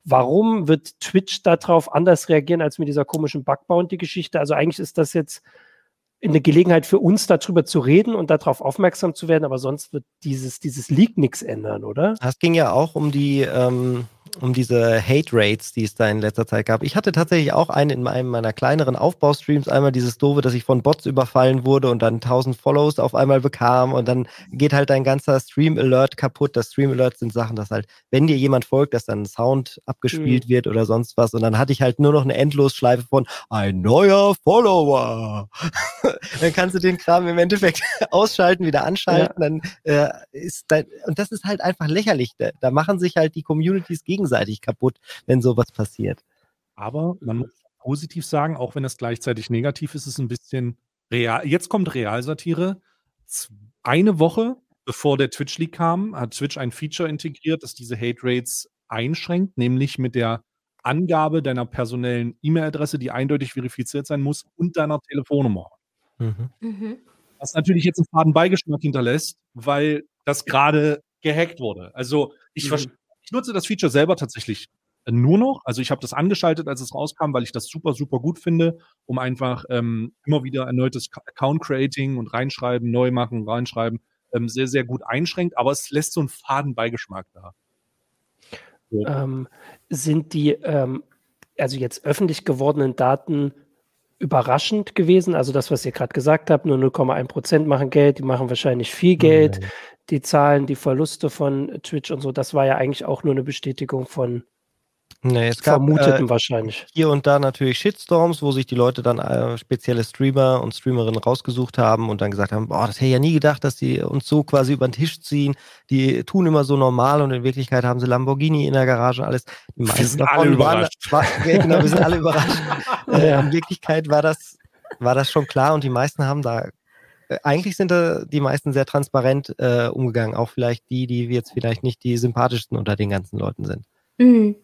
warum wird Twitch darauf anders reagieren als mit dieser komischen Bug-Bounty-Geschichte? Also eigentlich ist das jetzt eine Gelegenheit für uns, darüber zu reden und darauf aufmerksam zu werden, aber sonst wird dieses, dieses Leak nichts ändern, oder? Es ging ja auch um die, ähm, um diese Hate Rates, die es da in letzter Zeit gab. Ich hatte tatsächlich auch einen in einem meiner kleineren Aufbaustreams, einmal dieses doofe, dass ich von Bots überfallen wurde und dann 1000 Follows auf einmal bekam und dann geht halt dein ganzer Stream Alert kaputt. Das Stream Alert sind Sachen, dass halt, wenn dir jemand folgt, dass dann ein Sound abgespielt mhm. wird oder sonst was und dann hatte ich halt nur noch eine Endlosschleife von ein neuer Follower. dann kannst du den Kram im Endeffekt ausschalten, wieder anschalten, ja. dann äh, ist dein, und das ist halt einfach lächerlich. Da, da machen sich halt die Communities gegen gegenseitig kaputt, wenn sowas passiert. Aber man muss positiv sagen, auch wenn es gleichzeitig negativ ist, ist es ein bisschen real. Jetzt kommt Realsatire. Eine Woche bevor der Twitch-Leak kam, hat Twitch ein Feature integriert, das diese Hate Rates einschränkt, nämlich mit der Angabe deiner personellen E-Mail-Adresse, die eindeutig verifiziert sein muss, und deiner Telefonnummer. Mhm. Mhm. Was natürlich jetzt einen faden Beigeschmack hinterlässt, weil das gerade gehackt wurde. Also ich, mhm. Ich nutze das Feature selber tatsächlich nur noch. Also ich habe das angeschaltet, als es rauskam, weil ich das super, super gut finde, um einfach ähm, immer wieder erneutes Account-Creating und reinschreiben, neu machen, reinschreiben, ähm, sehr, sehr gut einschränkt, aber es lässt so einen faden Beigeschmack da. So. Ähm, sind die, ähm, also jetzt öffentlich gewordenen Daten überraschend gewesen? Also das, was ihr gerade gesagt habt, nur 0,1 Prozent machen Geld, die machen wahrscheinlich viel Geld. Nein die Zahlen, die Verluste von Twitch und so, das war ja eigentlich auch nur eine Bestätigung von Nee, es gab äh, wahrscheinlich. Hier und da natürlich Shitstorms, wo sich die Leute dann äh, spezielle Streamer und Streamerinnen rausgesucht haben und dann gesagt haben, boah, das hätte ich ja nie gedacht, dass die uns so quasi über den Tisch ziehen. Die tun immer so normal und in Wirklichkeit haben sie Lamborghini in der Garage und alles. Die wir sind alle überrascht. Waren, war, genau, wir sind alle überrascht. äh, in Wirklichkeit war das, war das schon klar und die meisten haben da äh, eigentlich sind da die meisten sehr transparent äh, umgegangen, auch vielleicht die, die jetzt vielleicht nicht die sympathischsten unter den ganzen Leuten sind. Mhm.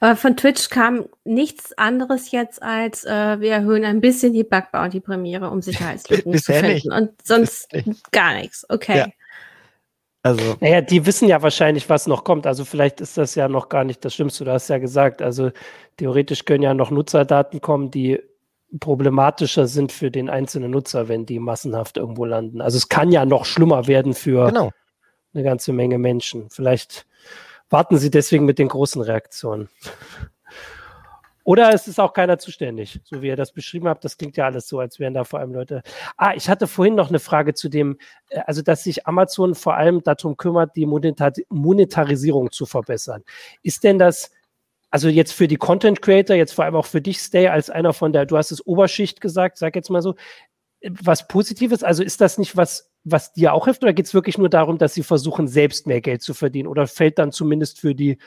Aber von Twitch kam nichts anderes jetzt als äh, wir erhöhen ein bisschen die Bug Bounty Premiere, um Sicherheitslücken zu finden. Nicht. Und sonst gar nichts. Okay. Ja. Also. Naja, die wissen ja wahrscheinlich, was noch kommt. Also vielleicht ist das ja noch gar nicht das Schlimmste. Du hast ja gesagt, also theoretisch können ja noch Nutzerdaten kommen, die problematischer sind für den einzelnen Nutzer, wenn die massenhaft irgendwo landen. Also es kann ja noch schlimmer werden für genau. eine ganze Menge Menschen. Vielleicht warten Sie deswegen mit den großen Reaktionen. Oder es ist auch keiner zuständig, so wie ihr das beschrieben habt. Das klingt ja alles so, als wären da vor allem Leute. Ah, ich hatte vorhin noch eine Frage zu dem, äh, also dass sich Amazon vor allem darum kümmert, die Monetarisierung zu verbessern. Ist denn das, also jetzt für die Content Creator, jetzt vor allem auch für dich, Stay, als einer von der, du hast es Oberschicht gesagt, sag jetzt mal so, was Positives? Also ist das nicht was, was dir auch hilft oder geht es wirklich nur darum, dass sie versuchen, selbst mehr Geld zu verdienen oder fällt dann zumindest für die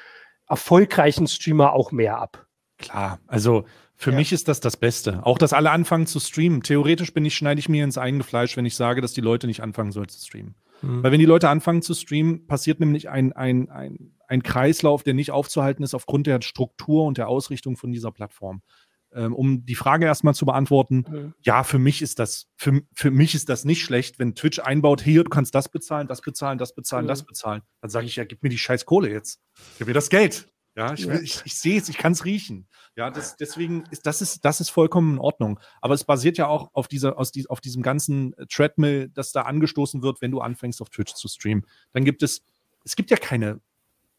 erfolgreichen Streamer auch mehr ab? Klar, also für ja. mich ist das das Beste. Auch, dass alle anfangen zu streamen. Theoretisch bin ich, schneide ich mir ins eigene Fleisch, wenn ich sage, dass die Leute nicht anfangen sollen zu streamen. Mhm. Weil wenn die Leute anfangen zu streamen, passiert nämlich ein, ein, ein, ein Kreislauf, der nicht aufzuhalten ist aufgrund der Struktur und der Ausrichtung von dieser Plattform ähm, um die Frage erstmal zu beantworten, mhm. ja, für mich ist das, für, für mich ist das nicht schlecht, wenn Twitch einbaut, hier, du kannst das bezahlen, das bezahlen, das bezahlen, mhm. das bezahlen. Dann sage ich, ja, gib mir die scheiß Kohle jetzt. Gib mir das Geld. Ja, ich, ja. ich, ich sehe es, ich kann es riechen. Ja, das, deswegen ist das ist das ist vollkommen in Ordnung. Aber es basiert ja auch auf dieser aus die, auf diesem ganzen Treadmill, das da angestoßen wird, wenn du anfängst auf Twitch zu streamen. Dann gibt es es gibt ja keine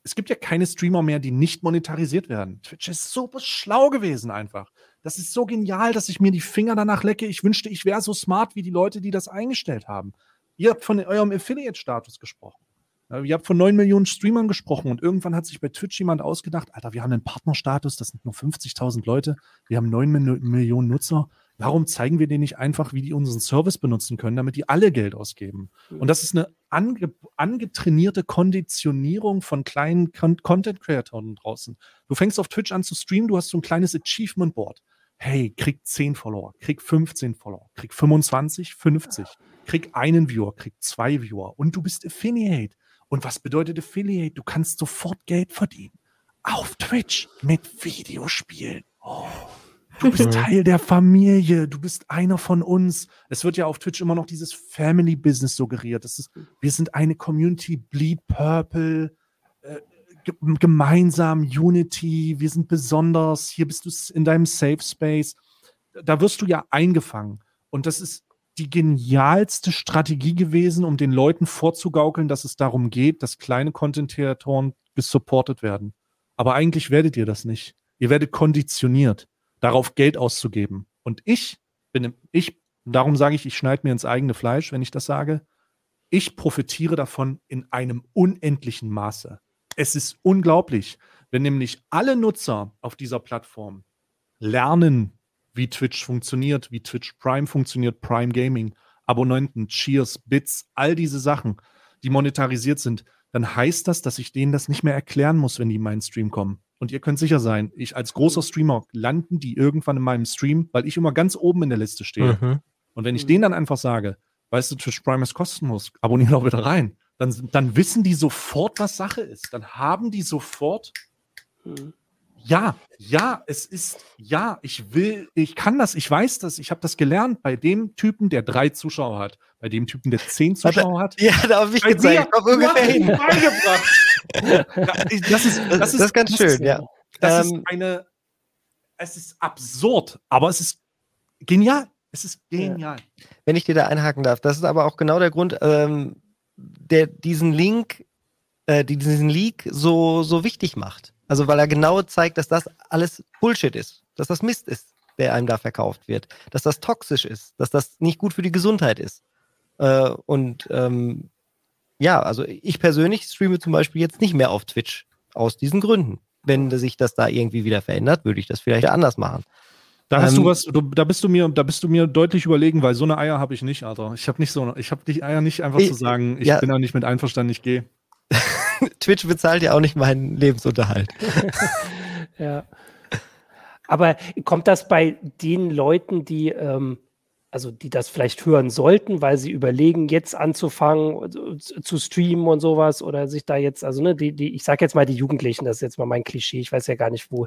es gibt ja keine Streamer mehr, die nicht monetarisiert werden. Twitch ist so schlau gewesen einfach. Das ist so genial, dass ich mir die Finger danach lecke. Ich wünschte, ich wäre so smart wie die Leute, die das eingestellt haben. Ihr habt von eurem Affiliate-Status gesprochen. Ihr habt von 9 Millionen Streamern gesprochen und irgendwann hat sich bei Twitch jemand ausgedacht, Alter, wir haben einen Partnerstatus, das sind nur 50.000 Leute, wir haben 9 Millionen Nutzer Warum zeigen wir denen nicht einfach, wie die unseren Service benutzen können, damit die alle Geld ausgeben? Und das ist eine ange angetrainierte Konditionierung von kleinen Con Content-Creatoren draußen. Du fängst auf Twitch an zu streamen, du hast so ein kleines Achievement-Board. Hey, krieg 10 Follower, krieg 15 Follower, krieg 25, 50, krieg einen Viewer, krieg zwei Viewer und du bist Affiliate. Und was bedeutet Affiliate? Du kannst sofort Geld verdienen. Auf Twitch mit Videospielen. Oh. Du bist mhm. Teil der Familie, du bist einer von uns. Es wird ja auf Twitch immer noch dieses Family Business suggeriert. Das ist, wir sind eine Community, Bleed Purple, äh, gemeinsam, Unity, wir sind besonders, hier bist du in deinem Safe Space. Da wirst du ja eingefangen. Und das ist die genialste Strategie gewesen, um den Leuten vorzugaukeln, dass es darum geht, dass kleine Content-Kreatoren gesupportet werden. Aber eigentlich werdet ihr das nicht. Ihr werdet konditioniert darauf Geld auszugeben. Und ich bin, ich, darum sage ich, ich schneide mir ins eigene Fleisch, wenn ich das sage. Ich profitiere davon in einem unendlichen Maße. Es ist unglaublich, wenn nämlich alle Nutzer auf dieser Plattform lernen, wie Twitch funktioniert, wie Twitch Prime funktioniert, Prime Gaming, Abonnenten, Cheers, Bits, all diese Sachen, die monetarisiert sind, dann heißt das, dass ich denen das nicht mehr erklären muss, wenn die in meinen Stream kommen. Und ihr könnt sicher sein, ich als großer Streamer landen die irgendwann in meinem Stream, weil ich immer ganz oben in der Liste stehe. Mhm. Und wenn ich denen dann einfach sage, weißt du, Twitch Prime ist kostenlos, abonniere doch wieder rein, dann, dann wissen die sofort, was Sache ist. Dann haben die sofort, mhm. Ja, ja, es ist, ja, ich will, ich kann das, ich weiß das, ich habe das gelernt bei dem Typen, der drei Zuschauer hat, bei dem Typen, der zehn Zuschauer hat. Ja, da habe ich gezeigt, ich ungefähr hin. Beigebracht das, ist, das, ist, das ist ganz das schön, ist, ja. Das ähm, ist eine, es ist absurd, aber es ist genial. Es ist genial. Wenn ich dir da einhaken darf, das ist aber auch genau der Grund, ähm, der diesen Link, äh, diesen Leak so, so wichtig macht. Also weil er genau zeigt, dass das alles Bullshit ist, dass das Mist ist, der einem da verkauft wird, dass das toxisch ist, dass das nicht gut für die Gesundheit ist. Äh, und ähm, ja, also ich persönlich streame zum Beispiel jetzt nicht mehr auf Twitch aus diesen Gründen. Wenn sich das da irgendwie wieder verändert, würde ich das vielleicht anders machen. Da hast ähm, du was, du, da bist du mir, da bist du mir deutlich überlegen, weil so eine Eier habe ich nicht, Alter. Ich habe nicht so, ich habe die Eier nicht einfach ich, zu sagen, ich ja, bin da nicht mit einverstanden, ich gehe. Twitch bezahlt ja auch nicht meinen Lebensunterhalt. ja. Aber kommt das bei den Leuten, die ähm, also die das vielleicht hören sollten, weil sie überlegen, jetzt anzufangen äh, zu streamen und sowas oder sich da jetzt, also ne, die, die, ich sage jetzt mal die Jugendlichen, das ist jetzt mal mein Klischee, ich weiß ja gar nicht, wo,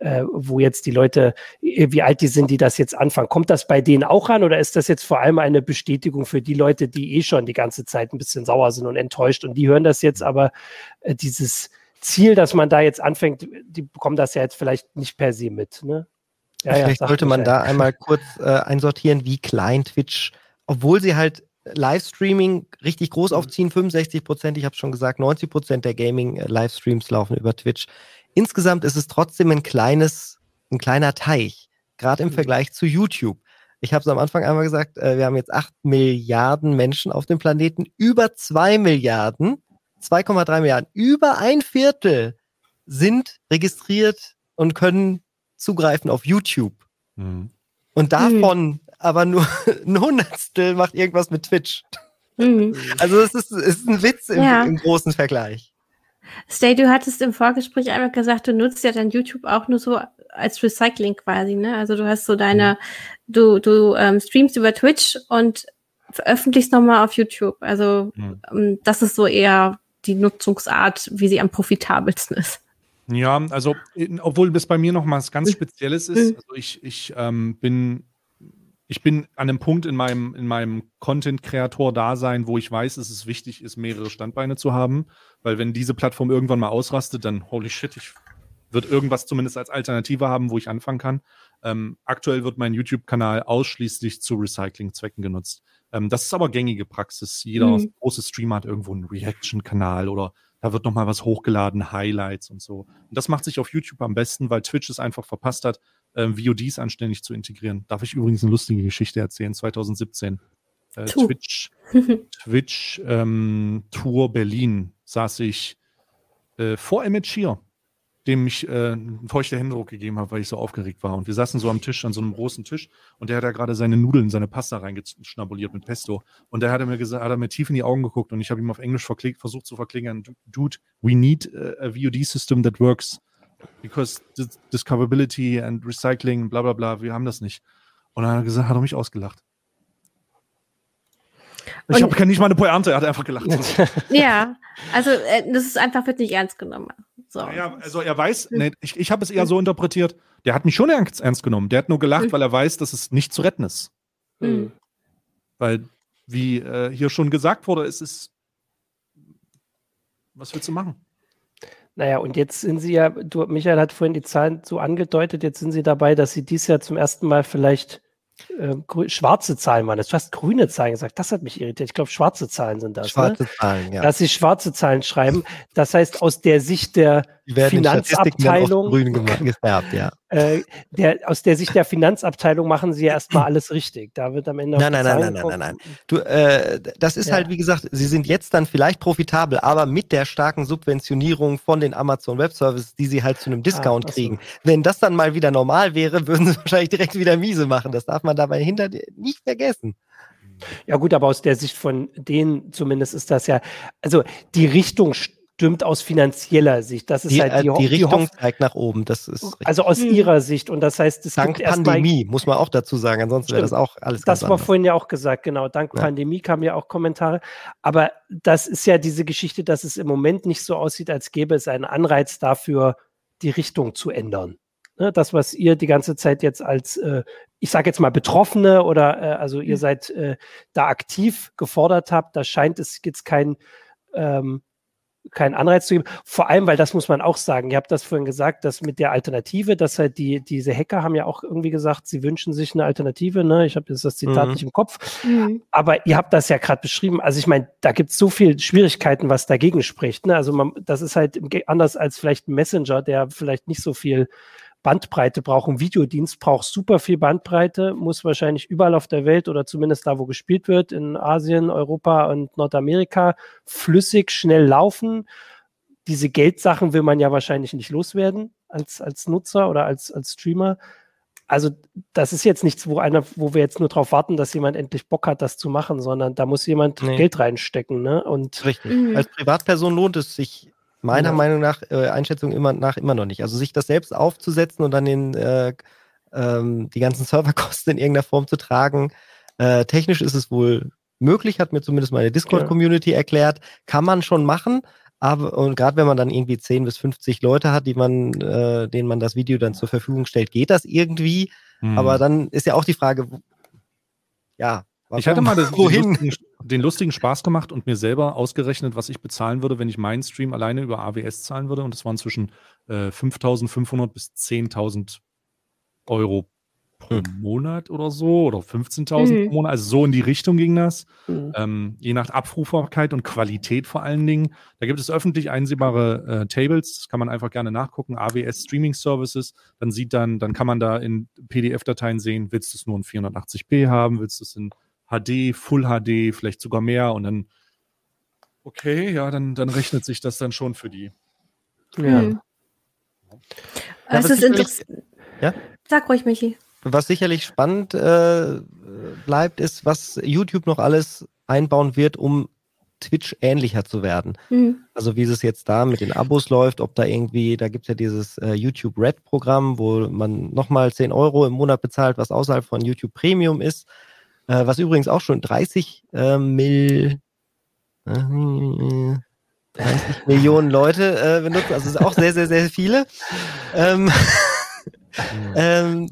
äh, wo jetzt die Leute, äh, wie alt die sind, die das jetzt anfangen. Kommt das bei denen auch an oder ist das jetzt vor allem eine Bestätigung für die Leute, die eh schon die ganze Zeit ein bisschen sauer sind und enttäuscht und die hören das jetzt, aber äh, dieses Ziel, dass man da jetzt anfängt, die bekommen das ja jetzt vielleicht nicht per se mit, ne? Ja, Vielleicht ja, sollte man da einmal kurz äh, einsortieren, wie klein Twitch, obwohl sie halt Livestreaming richtig groß mhm. aufziehen, 65 Prozent, ich habe schon gesagt, 90 Prozent der Gaming-Livestreams laufen über Twitch. Insgesamt ist es trotzdem ein kleines, ein kleiner Teich, gerade im mhm. Vergleich zu YouTube. Ich habe es am Anfang einmal gesagt, äh, wir haben jetzt 8 Milliarden Menschen auf dem Planeten, über 2 Milliarden, 2,3 Milliarden, über ein Viertel sind registriert und können zugreifen auf YouTube. Mhm. Und davon mhm. aber nur ein Hundertstel macht irgendwas mit Twitch. Mhm. Also es ist, es ist ein Witz im, ja. im großen Vergleich. Stay, du hattest im Vorgespräch einmal gesagt, du nutzt ja dein YouTube auch nur so als Recycling quasi, ne? Also du hast so deine, mhm. du, du ähm, streamst über Twitch und veröffentlichst nochmal auf YouTube. Also mhm. ähm, das ist so eher die Nutzungsart, wie sie am profitabelsten ist. Ja, also, obwohl das bei mir noch mal was ganz hm. Spezielles ist. Hm. Also ich, ich ähm, bin, ich bin an einem Punkt in meinem, in meinem Content-Kreator-Dasein, wo ich weiß, dass es wichtig ist, mehrere Standbeine zu haben. Weil wenn diese Plattform irgendwann mal ausrastet, dann holy shit, ich wird irgendwas zumindest als Alternative haben, wo ich anfangen kann. Ähm, aktuell wird mein YouTube-Kanal ausschließlich zu Recycling-Zwecken genutzt. Ähm, das ist aber gängige Praxis. Jeder mhm. große Streamer hat irgendwo einen Reaction-Kanal oder da wird nochmal was hochgeladen, Highlights und so. Und das macht sich auf YouTube am besten, weil Twitch es einfach verpasst hat, ähm, VODs anständig zu integrieren. Darf ich übrigens eine lustige Geschichte erzählen? 2017. Äh, Twitch, Twitch ähm, Tour Berlin saß ich äh, vor Emmett Shear dem ich äh, einen feuchten Händedruck gegeben habe, weil ich so aufgeregt war. Und wir saßen so am Tisch, an so einem großen Tisch, und der hat da gerade seine Nudeln, seine Pasta reingeschnabuliert mit Pesto. Und der hat er mir gesagt, hat er mir tief in die Augen geguckt und ich habe ihm auf Englisch versucht zu verklingen, Dude, we need a VOD system that works. Because discoverability and recycling, bla bla bla, wir haben das nicht. Und dann hat er gesagt, hat er mich ausgelacht. Ich habe nicht mal eine Pointe, er hat einfach gelacht. ja, also äh, das ist einfach, wird nicht ernst genommen. So. Ja, also er weiß, nee, ich, ich habe es eher so interpretiert, der hat mich schon ernst, ernst genommen. Der hat nur gelacht, mhm. weil er weiß, dass es nicht zu retten ist. Mhm. Weil, wie äh, hier schon gesagt wurde, es ist. Was willst du machen? Naja, und jetzt sind sie ja, du, Michael hat vorhin die Zahlen so angedeutet, jetzt sind sie dabei, dass sie dies Jahr zum ersten Mal vielleicht äh, schwarze Zahlen waren. Du hast grüne Zahlen gesagt. Das hat mich irritiert. Ich glaube, schwarze Zahlen sind das. Ne? Schwarze ne? Zahlen, ja. Dass sie schwarze Zahlen schreiben. Das heißt, aus der Sicht der Finanzabteilung. grün gefärbt, ja. Äh, der, aus der Sicht der Finanzabteilung machen sie ja erstmal alles richtig. Da wird am Ende. Nein, nein, nein, nein, nein, nein, nein. Du, äh, das ist ja. halt, wie gesagt, sie sind jetzt dann vielleicht profitabel, aber mit der starken Subventionierung von den Amazon Web Services, die sie halt zu einem ah, Discount ah, kriegen. Wenn das dann mal wieder normal wäre, würden sie wahrscheinlich direkt wieder miese machen. Das darf man dabei hinter nicht vergessen. Ja gut, aber aus der Sicht von denen zumindest ist das ja, also die Richtung stimmt aus finanzieller Sicht. Das ist die, halt die, die Richtung die zeigt nach oben. Das ist also aus mhm. ihrer Sicht und das heißt, es dank Pandemie muss man auch dazu sagen. Ansonsten wäre das auch alles. Das war anders. vorhin ja auch gesagt, genau. Dank ja. Pandemie kamen ja auch Kommentare. Aber das ist ja diese Geschichte, dass es im Moment nicht so aussieht, als gäbe es einen Anreiz dafür, die Richtung zu ändern. Ne, das, was ihr die ganze Zeit jetzt als, äh, ich sage jetzt mal Betroffene oder äh, also ihr mhm. seid äh, da aktiv gefordert habt, da scheint es jetzt kein ähm, keinen Anreiz zu geben. Vor allem, weil das muss man auch sagen. Ihr habt das vorhin gesagt, dass mit der Alternative, dass halt die, diese Hacker haben ja auch irgendwie gesagt, sie wünschen sich eine Alternative. Ne? Ich habe jetzt das Zitat mhm. nicht im Kopf. Mhm. Aber ihr habt das ja gerade beschrieben. Also ich meine, da gibt es so viele Schwierigkeiten, was dagegen spricht. Ne? Also man, das ist halt anders als vielleicht ein Messenger, der vielleicht nicht so viel Bandbreite braucht. Ein Videodienst braucht super viel Bandbreite, muss wahrscheinlich überall auf der Welt oder zumindest da, wo gespielt wird, in Asien, Europa und Nordamerika, flüssig, schnell laufen. Diese Geldsachen will man ja wahrscheinlich nicht loswerden als, als Nutzer oder als, als Streamer. Also das ist jetzt nichts, wo einer, wo wir jetzt nur darauf warten, dass jemand endlich Bock hat, das zu machen, sondern da muss jemand nee. Geld reinstecken. Ne? Und Richtig. Mhm. Als Privatperson lohnt es sich Meiner ja. Meinung nach, äh, Einschätzung immer nach immer noch nicht. Also sich das selbst aufzusetzen und dann den, äh, ähm, die ganzen Serverkosten in irgendeiner Form zu tragen, Äh, technisch ist es wohl möglich, hat mir zumindest meine Discord-Community ja. erklärt. Kann man schon machen. Aber, und gerade wenn man dann irgendwie 10 bis 50 Leute hat, die man, äh, denen man das Video dann zur Verfügung stellt, geht das irgendwie. Mhm. Aber dann ist ja auch die Frage, ja, Warum? Ich hatte mal das, lustigen, den, lustigen, Spaß gemacht und mir selber ausgerechnet, was ich bezahlen würde, wenn ich meinen Stream alleine über AWS zahlen würde. Und das waren zwischen äh, 5.500 bis 10.000 Euro pro hm. Monat oder so oder 15.000 mhm. pro Monat. Also so in die Richtung ging das. Mhm. Ähm, je nach Abrufbarkeit und Qualität vor allen Dingen. Da gibt es öffentlich einsehbare äh, Tables. Das kann man einfach gerne nachgucken. AWS Streaming Services. Dann sieht dann, dann kann man da in PDF-Dateien sehen, willst du es nur in 480p haben, willst du es in HD, Full HD, vielleicht sogar mehr und dann, okay, ja, dann, dann rechnet sich das dann schon für die. Ja. Hm. Ja, es ist interessant. Ja? Sag ruhig, Michi. Was sicherlich spannend äh, bleibt, ist, was YouTube noch alles einbauen wird, um Twitch ähnlicher zu werden. Mhm. Also wie es jetzt da mit den Abos läuft, ob da irgendwie, da gibt es ja dieses äh, YouTube Red Programm, wo man nochmal 10 Euro im Monat bezahlt, was außerhalb von YouTube Premium ist. Äh, was übrigens auch schon 30 äh, Mill, äh, 30 Millionen Leute äh, benutzen. Also es sind auch sehr, sehr, sehr viele. Ähm, ähm,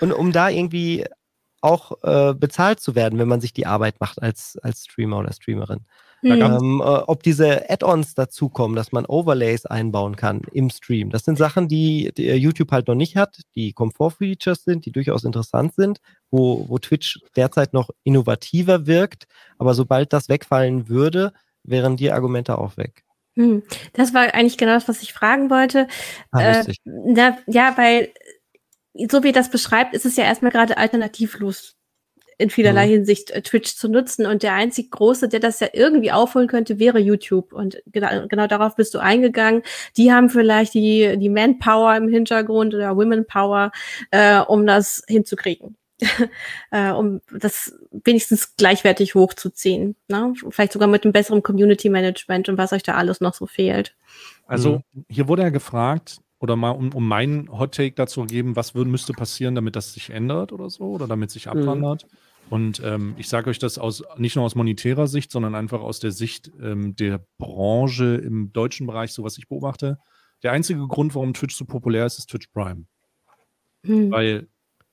und um da irgendwie auch äh, bezahlt zu werden, wenn man sich die Arbeit macht als, als Streamer oder Streamerin. Mhm. Ähm, äh, ob diese Add-ons dazukommen, dass man Overlays einbauen kann im Stream. Das sind Sachen, die, die YouTube halt noch nicht hat, die Komfort-Features sind, die durchaus interessant sind, wo, wo Twitch derzeit noch innovativer wirkt. Aber sobald das wegfallen würde, wären die Argumente auch weg. Hm. Das war eigentlich genau das, was ich fragen wollte. Ah, äh, na, ja, weil so wie ihr das beschreibt, ist es ja erstmal gerade alternativlos in vielerlei mhm. Hinsicht äh, Twitch zu nutzen. Und der einzig große, der das ja irgendwie aufholen könnte, wäre YouTube. Und genau, genau darauf bist du eingegangen. Die haben vielleicht die, die Manpower im Hintergrund oder Women Power, äh, um das hinzukriegen. äh, um das wenigstens gleichwertig hochzuziehen. Ne? Vielleicht sogar mit einem besseren Community Management und was euch da alles noch so fehlt. Also mhm. hier wurde ja gefragt, oder mal um, um meinen Hot Take dazu zu geben, was würde, müsste passieren, damit das sich ändert oder so oder damit sich mhm. abwandert. Mhm. Und ähm, ich sage euch das aus nicht nur aus monetärer Sicht, sondern einfach aus der Sicht ähm, der Branche im deutschen Bereich, so was ich beobachte. Der einzige Grund, warum Twitch so populär ist, ist Twitch Prime. Mhm. Weil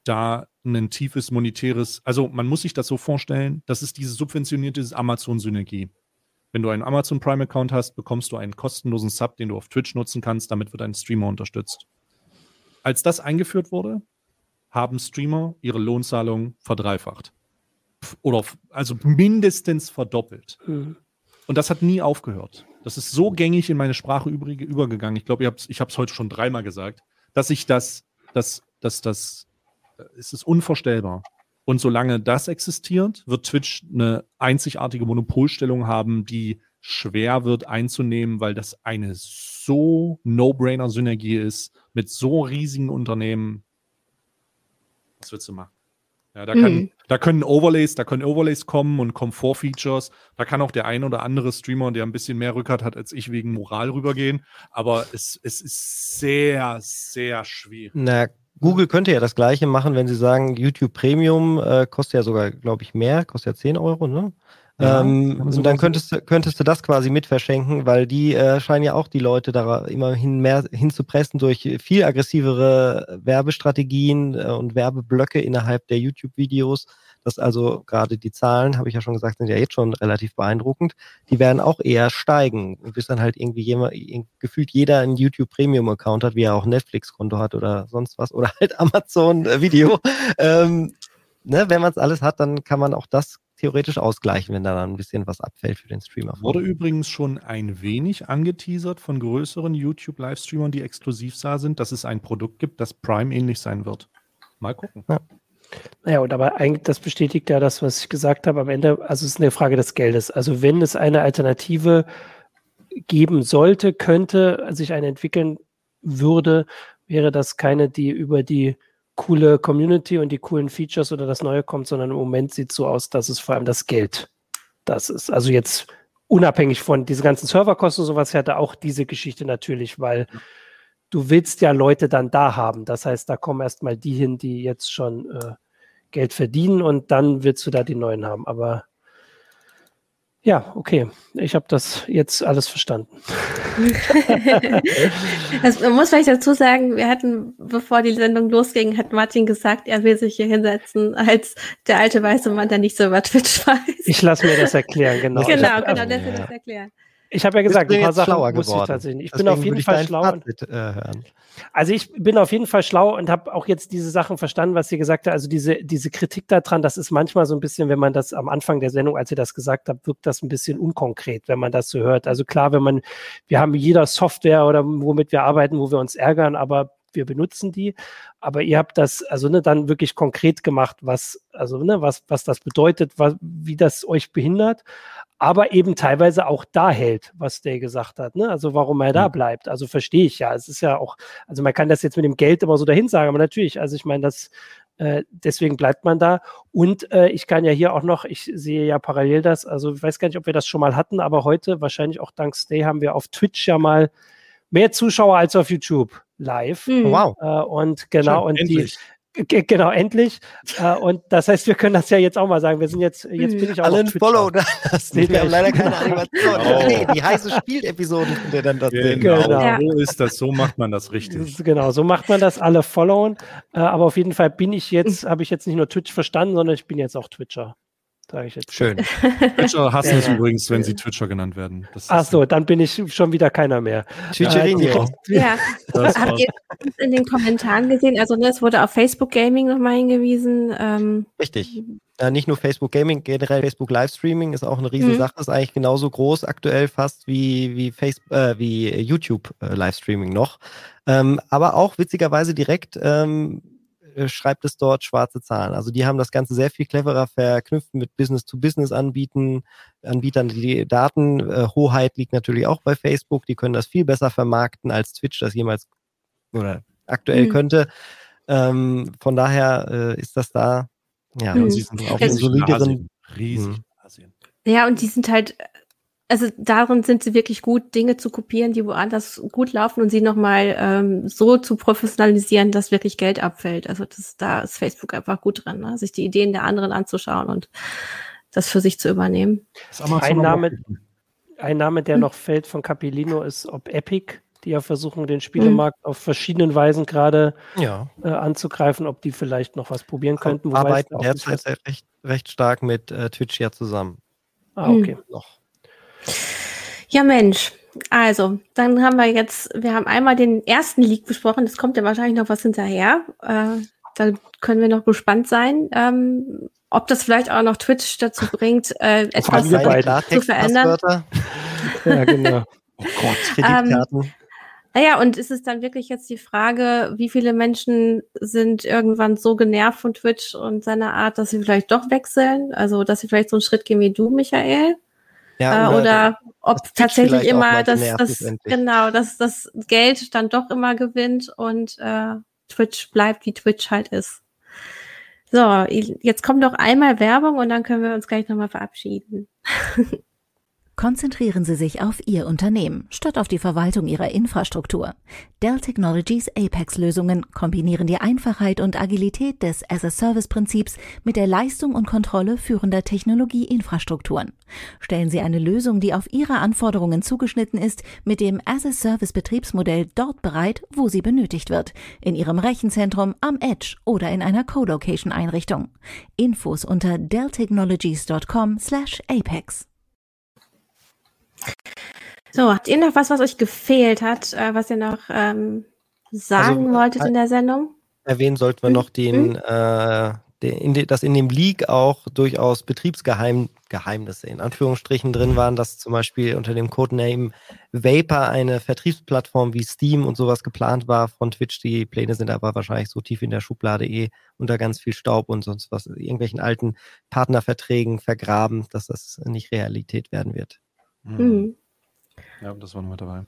da ein tiefes monetäres, also man muss sich das so vorstellen, das ist diese subventionierte Amazon-Synergie. Wenn du einen Amazon Prime-Account hast, bekommst du einen kostenlosen Sub, den du auf Twitch nutzen kannst. Damit wird ein Streamer unterstützt. Als das eingeführt wurde, haben Streamer ihre Lohnzahlung verdreifacht. Oder also mindestens verdoppelt. Mhm. Und das hat nie aufgehört. Das ist so gängig in meine Sprache übergegangen. Ich glaube, ich habe es heute schon dreimal gesagt, dass ich das, das, das, das, äh, es ist unvorstellbar. Und solange das existiert, wird Twitch eine einzigartige Monopolstellung haben, die schwer wird einzunehmen, weil das eine so No-Brainer-Synergie ist mit so riesigen Unternehmen. Was willst du machen? Ja, da, kann, mhm. da können Overlays, da können Overlays kommen und Komfort-Features. Da kann auch der ein oder andere Streamer, der ein bisschen mehr Rückgrat hat als ich, wegen Moral rübergehen. Aber es, es ist sehr, sehr schwierig. Na, Google könnte ja das gleiche machen, wenn sie sagen, YouTube Premium äh, kostet ja sogar, glaube ich, mehr, kostet ja 10 Euro, ne? Ja, ähm, und dann könntest du, könntest du das quasi mit verschenken, weil die äh, scheinen ja auch die Leute da immerhin mehr hinzupressen durch viel aggressivere Werbestrategien äh, und Werbeblöcke innerhalb der YouTube-Videos. Das also gerade die Zahlen, habe ich ja schon gesagt, sind ja jetzt schon relativ beeindruckend. Die werden auch eher steigen, bis dann halt irgendwie jemand, gefühlt jeder einen YouTube Premium Account hat, wie er auch Netflix-Konto hat oder sonst was oder halt Amazon Video. ähm, ne, wenn man es alles hat, dann kann man auch das theoretisch ausgleichen, wenn da dann ein bisschen was abfällt für den Streamer. Wurde übrigens schon ein wenig angeteasert von größeren YouTube-Livestreamern, die exklusiv da sind, dass es ein Produkt gibt, das Prime ähnlich sein wird. Mal gucken. Ja. Naja, und aber eigentlich, das bestätigt ja das, was ich gesagt habe am Ende. Also es ist eine Frage des Geldes. Also wenn es eine Alternative geben sollte, könnte, sich eine entwickeln würde, wäre das keine, die über die coole Community und die coolen Features oder das Neue kommt, sondern im Moment sieht es so aus, dass es vor allem das Geld das ist. Also jetzt unabhängig von diesen ganzen Serverkosten und sowas, hätte auch diese Geschichte natürlich, weil du willst ja Leute dann da haben. Das heißt, da kommen erstmal die hin, die jetzt schon äh, Geld verdienen und dann willst du da die neuen haben. Aber ja, okay. Ich habe das jetzt alles verstanden. das, man muss vielleicht dazu sagen, wir hatten, bevor die Sendung losging, hat Martin gesagt, er will sich hier hinsetzen als der alte weiße Mann, der nicht so über Twitch weiß. Ich lasse mir das erklären, genau. Genau, genau, der will das erklären. Ich habe ja gesagt, ein paar Sachen muss ich tatsächlich. Ich Deswegen bin auf jeden Fall schlau. Fazit, äh, also ich bin auf jeden Fall schlau und habe auch jetzt diese Sachen verstanden, was ihr gesagt habt. Also diese, diese Kritik daran, das ist manchmal so ein bisschen, wenn man das am Anfang der Sendung, als ihr das gesagt habt, wirkt das ein bisschen unkonkret, wenn man das so hört. Also klar, wenn man, wir haben jeder Software oder womit wir arbeiten, wo wir uns ärgern, aber wir benutzen die. Aber ihr habt das also ne, dann wirklich konkret gemacht, was, also ne, was, was das bedeutet, was, wie das euch behindert aber eben teilweise auch da hält, was der gesagt hat. Ne? Also warum er da bleibt. Also verstehe ich ja. Es ist ja auch, also man kann das jetzt mit dem Geld immer so dahin sagen, aber natürlich, also ich meine, das äh, deswegen bleibt man da. Und äh, ich kann ja hier auch noch, ich sehe ja parallel das, also ich weiß gar nicht, ob wir das schon mal hatten, aber heute, wahrscheinlich auch dank Stay, haben wir auf Twitch ja mal mehr Zuschauer als auf YouTube live. Mhm. Wow. Äh, und genau, Schön, und endlich. die Genau, endlich. Äh, und das heißt, wir können das ja jetzt auch mal sagen. Wir sind jetzt, jetzt bin ich auch Alle ein Follow da lassen. Wir haben leider keine Animation. Oh. Nee, die heiße Spielt-Episoden der dann das Genau, genau. so ist das. So macht man das richtig. Genau, so macht man das. Alle followen. Äh, aber auf jeden Fall bin ich jetzt, habe ich jetzt nicht nur Twitch verstanden, sondern ich bin jetzt auch Twitcher. Sage ich jetzt. Schön. Twitcher hassen es ja, übrigens, wenn sie Twitcher genannt werden. Ach so, dann bin ich schon wieder keiner mehr. Twitcherinho. Ja. Habt ihr in den Kommentaren gesehen? Also ne, es wurde auf Facebook Gaming nochmal hingewiesen. Ähm, Richtig. Äh, nicht nur Facebook Gaming, generell Facebook Livestreaming ist auch eine Riesensache. Mhm. Ist eigentlich genauso groß aktuell fast wie, wie, Facebook, äh, wie YouTube äh, Livestreaming noch. Ähm, aber auch witzigerweise direkt ähm, äh, schreibt es dort schwarze Zahlen. Also die haben das Ganze sehr viel cleverer verknüpft mit Business-to-Business anbieten, Anbietern. Die Datenhoheit liegt natürlich auch bei Facebook. Die können das viel besser vermarkten, als Twitch das jemals oder aktuell mhm. könnte. Ähm, von daher äh, ist das da, ja, mhm. sie sind auf einem solideren. Riesig. Mhm. Ja, und die sind halt also darin sind sie wirklich gut, Dinge zu kopieren, die woanders gut laufen und sie nochmal ähm, so zu professionalisieren, dass wirklich Geld abfällt. Also das, da ist Facebook einfach gut dran, ne? sich die Ideen der anderen anzuschauen und das für sich zu übernehmen. Ein Name, ein Name, der hm. noch fällt von Capilino, ist ob Epic, die ja versuchen, den Spielemarkt hm. auf verschiedenen Weisen gerade ja. äh, anzugreifen, ob die vielleicht noch was probieren könnten. Arbeiten derzeit recht, recht stark mit äh, Twitch ja zusammen. Ah, okay. Hm. Noch. Ja, Mensch. Also, dann haben wir jetzt, wir haben einmal den ersten Leak besprochen. Es kommt ja wahrscheinlich noch was hinterher. Äh, da können wir noch gespannt sein, ähm, ob das vielleicht auch noch Twitch dazu bringt, äh, etwas zu verändern. ja, genau. Oh Gott, Kreditkarten. Ähm, naja, und ist es dann wirklich jetzt die Frage, wie viele Menschen sind irgendwann so genervt von Twitch und seiner Art, dass sie vielleicht doch wechseln? Also, dass sie vielleicht so einen Schritt gehen wie du, Michael? Ja, äh, oder, oder ob tatsächlich immer das, das genau, dass das Geld dann doch immer gewinnt und äh, Twitch bleibt, wie Twitch halt ist. So, jetzt kommt noch einmal Werbung und dann können wir uns gleich nochmal verabschieden. Konzentrieren Sie sich auf Ihr Unternehmen statt auf die Verwaltung Ihrer Infrastruktur. Dell Technologies Apex-Lösungen kombinieren die Einfachheit und Agilität des As-a-Service-Prinzips mit der Leistung und Kontrolle führender Technologieinfrastrukturen. Stellen Sie eine Lösung, die auf Ihre Anforderungen zugeschnitten ist, mit dem As-a-Service-Betriebsmodell dort bereit, wo sie benötigt wird, in Ihrem Rechenzentrum, am Edge oder in einer Co-Location-Einrichtung. Infos unter delltechnologies.com/apex. So, habt ihr noch was, was euch gefehlt hat, äh, was ihr noch ähm, sagen also, wolltet in der Sendung? Erwähnen sollten wir noch den, mhm. äh, den in de, dass in dem Leak auch durchaus Betriebsgeheimnisse in Anführungsstrichen drin waren, dass zum Beispiel unter dem Codename Vapor eine Vertriebsplattform wie Steam und sowas geplant war von Twitch. Die Pläne sind aber wahrscheinlich so tief in der Schublade eh unter ganz viel Staub und sonst was, irgendwelchen alten Partnerverträgen vergraben, dass das nicht Realität werden wird. Mhm. Ja, das war nochmal dabei.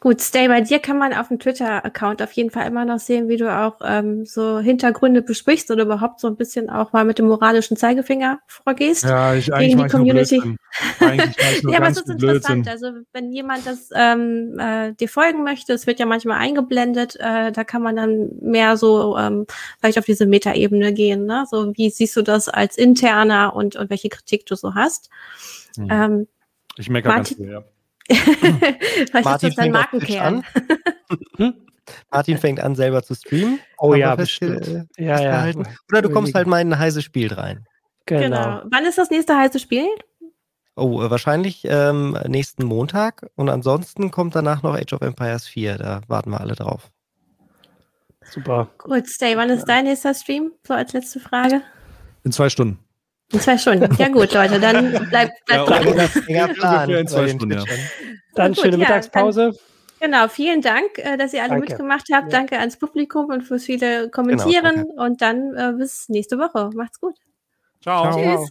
Gut, Stay, bei dir kann man auf dem Twitter-Account auf jeden Fall immer noch sehen, wie du auch ähm, so Hintergründe besprichst oder überhaupt so ein bisschen auch mal mit dem moralischen Zeigefinger vorgehst. Ja, ich eigentlich gegen die Community. Ja, aber es ist interessant. Also wenn jemand das ähm, äh, dir folgen möchte, es wird ja manchmal eingeblendet, äh, da kann man dann mehr so ähm, vielleicht auf diese Metaebene gehen. Ne? So wie siehst du das als interner und, und welche Kritik du so hast? Hm. Ähm, ich meckere ganz viel, ja. Vielleicht Martin ist das ein Markenkern. Martin fängt an, selber zu streamen. Oh ja, bestimmt. Äh, ja, ja. Oder du kommst halt mal in ein heißes Spiel rein. Genau. genau. Wann ist das nächste heiße Spiel? Oh, äh, wahrscheinlich ähm, nächsten Montag. Und ansonsten kommt danach noch Age of Empires 4. Da warten wir alle drauf. Super. Gut, Stay, wann ist dein nächster Stream? So als letzte Frage. In zwei Stunden. In zwei Stunden. Ja gut, Leute, dann bleibt bleib ja, dran. Plan Stunden, ja. Dann gut, schöne Mittagspause. Ja, dann, genau, vielen Dank, äh, dass ihr alle Danke. mitgemacht habt. Ja. Danke ans Publikum und fürs viele Kommentieren. Genau, und dann äh, bis nächste Woche. Macht's gut. Ciao. Tschüss.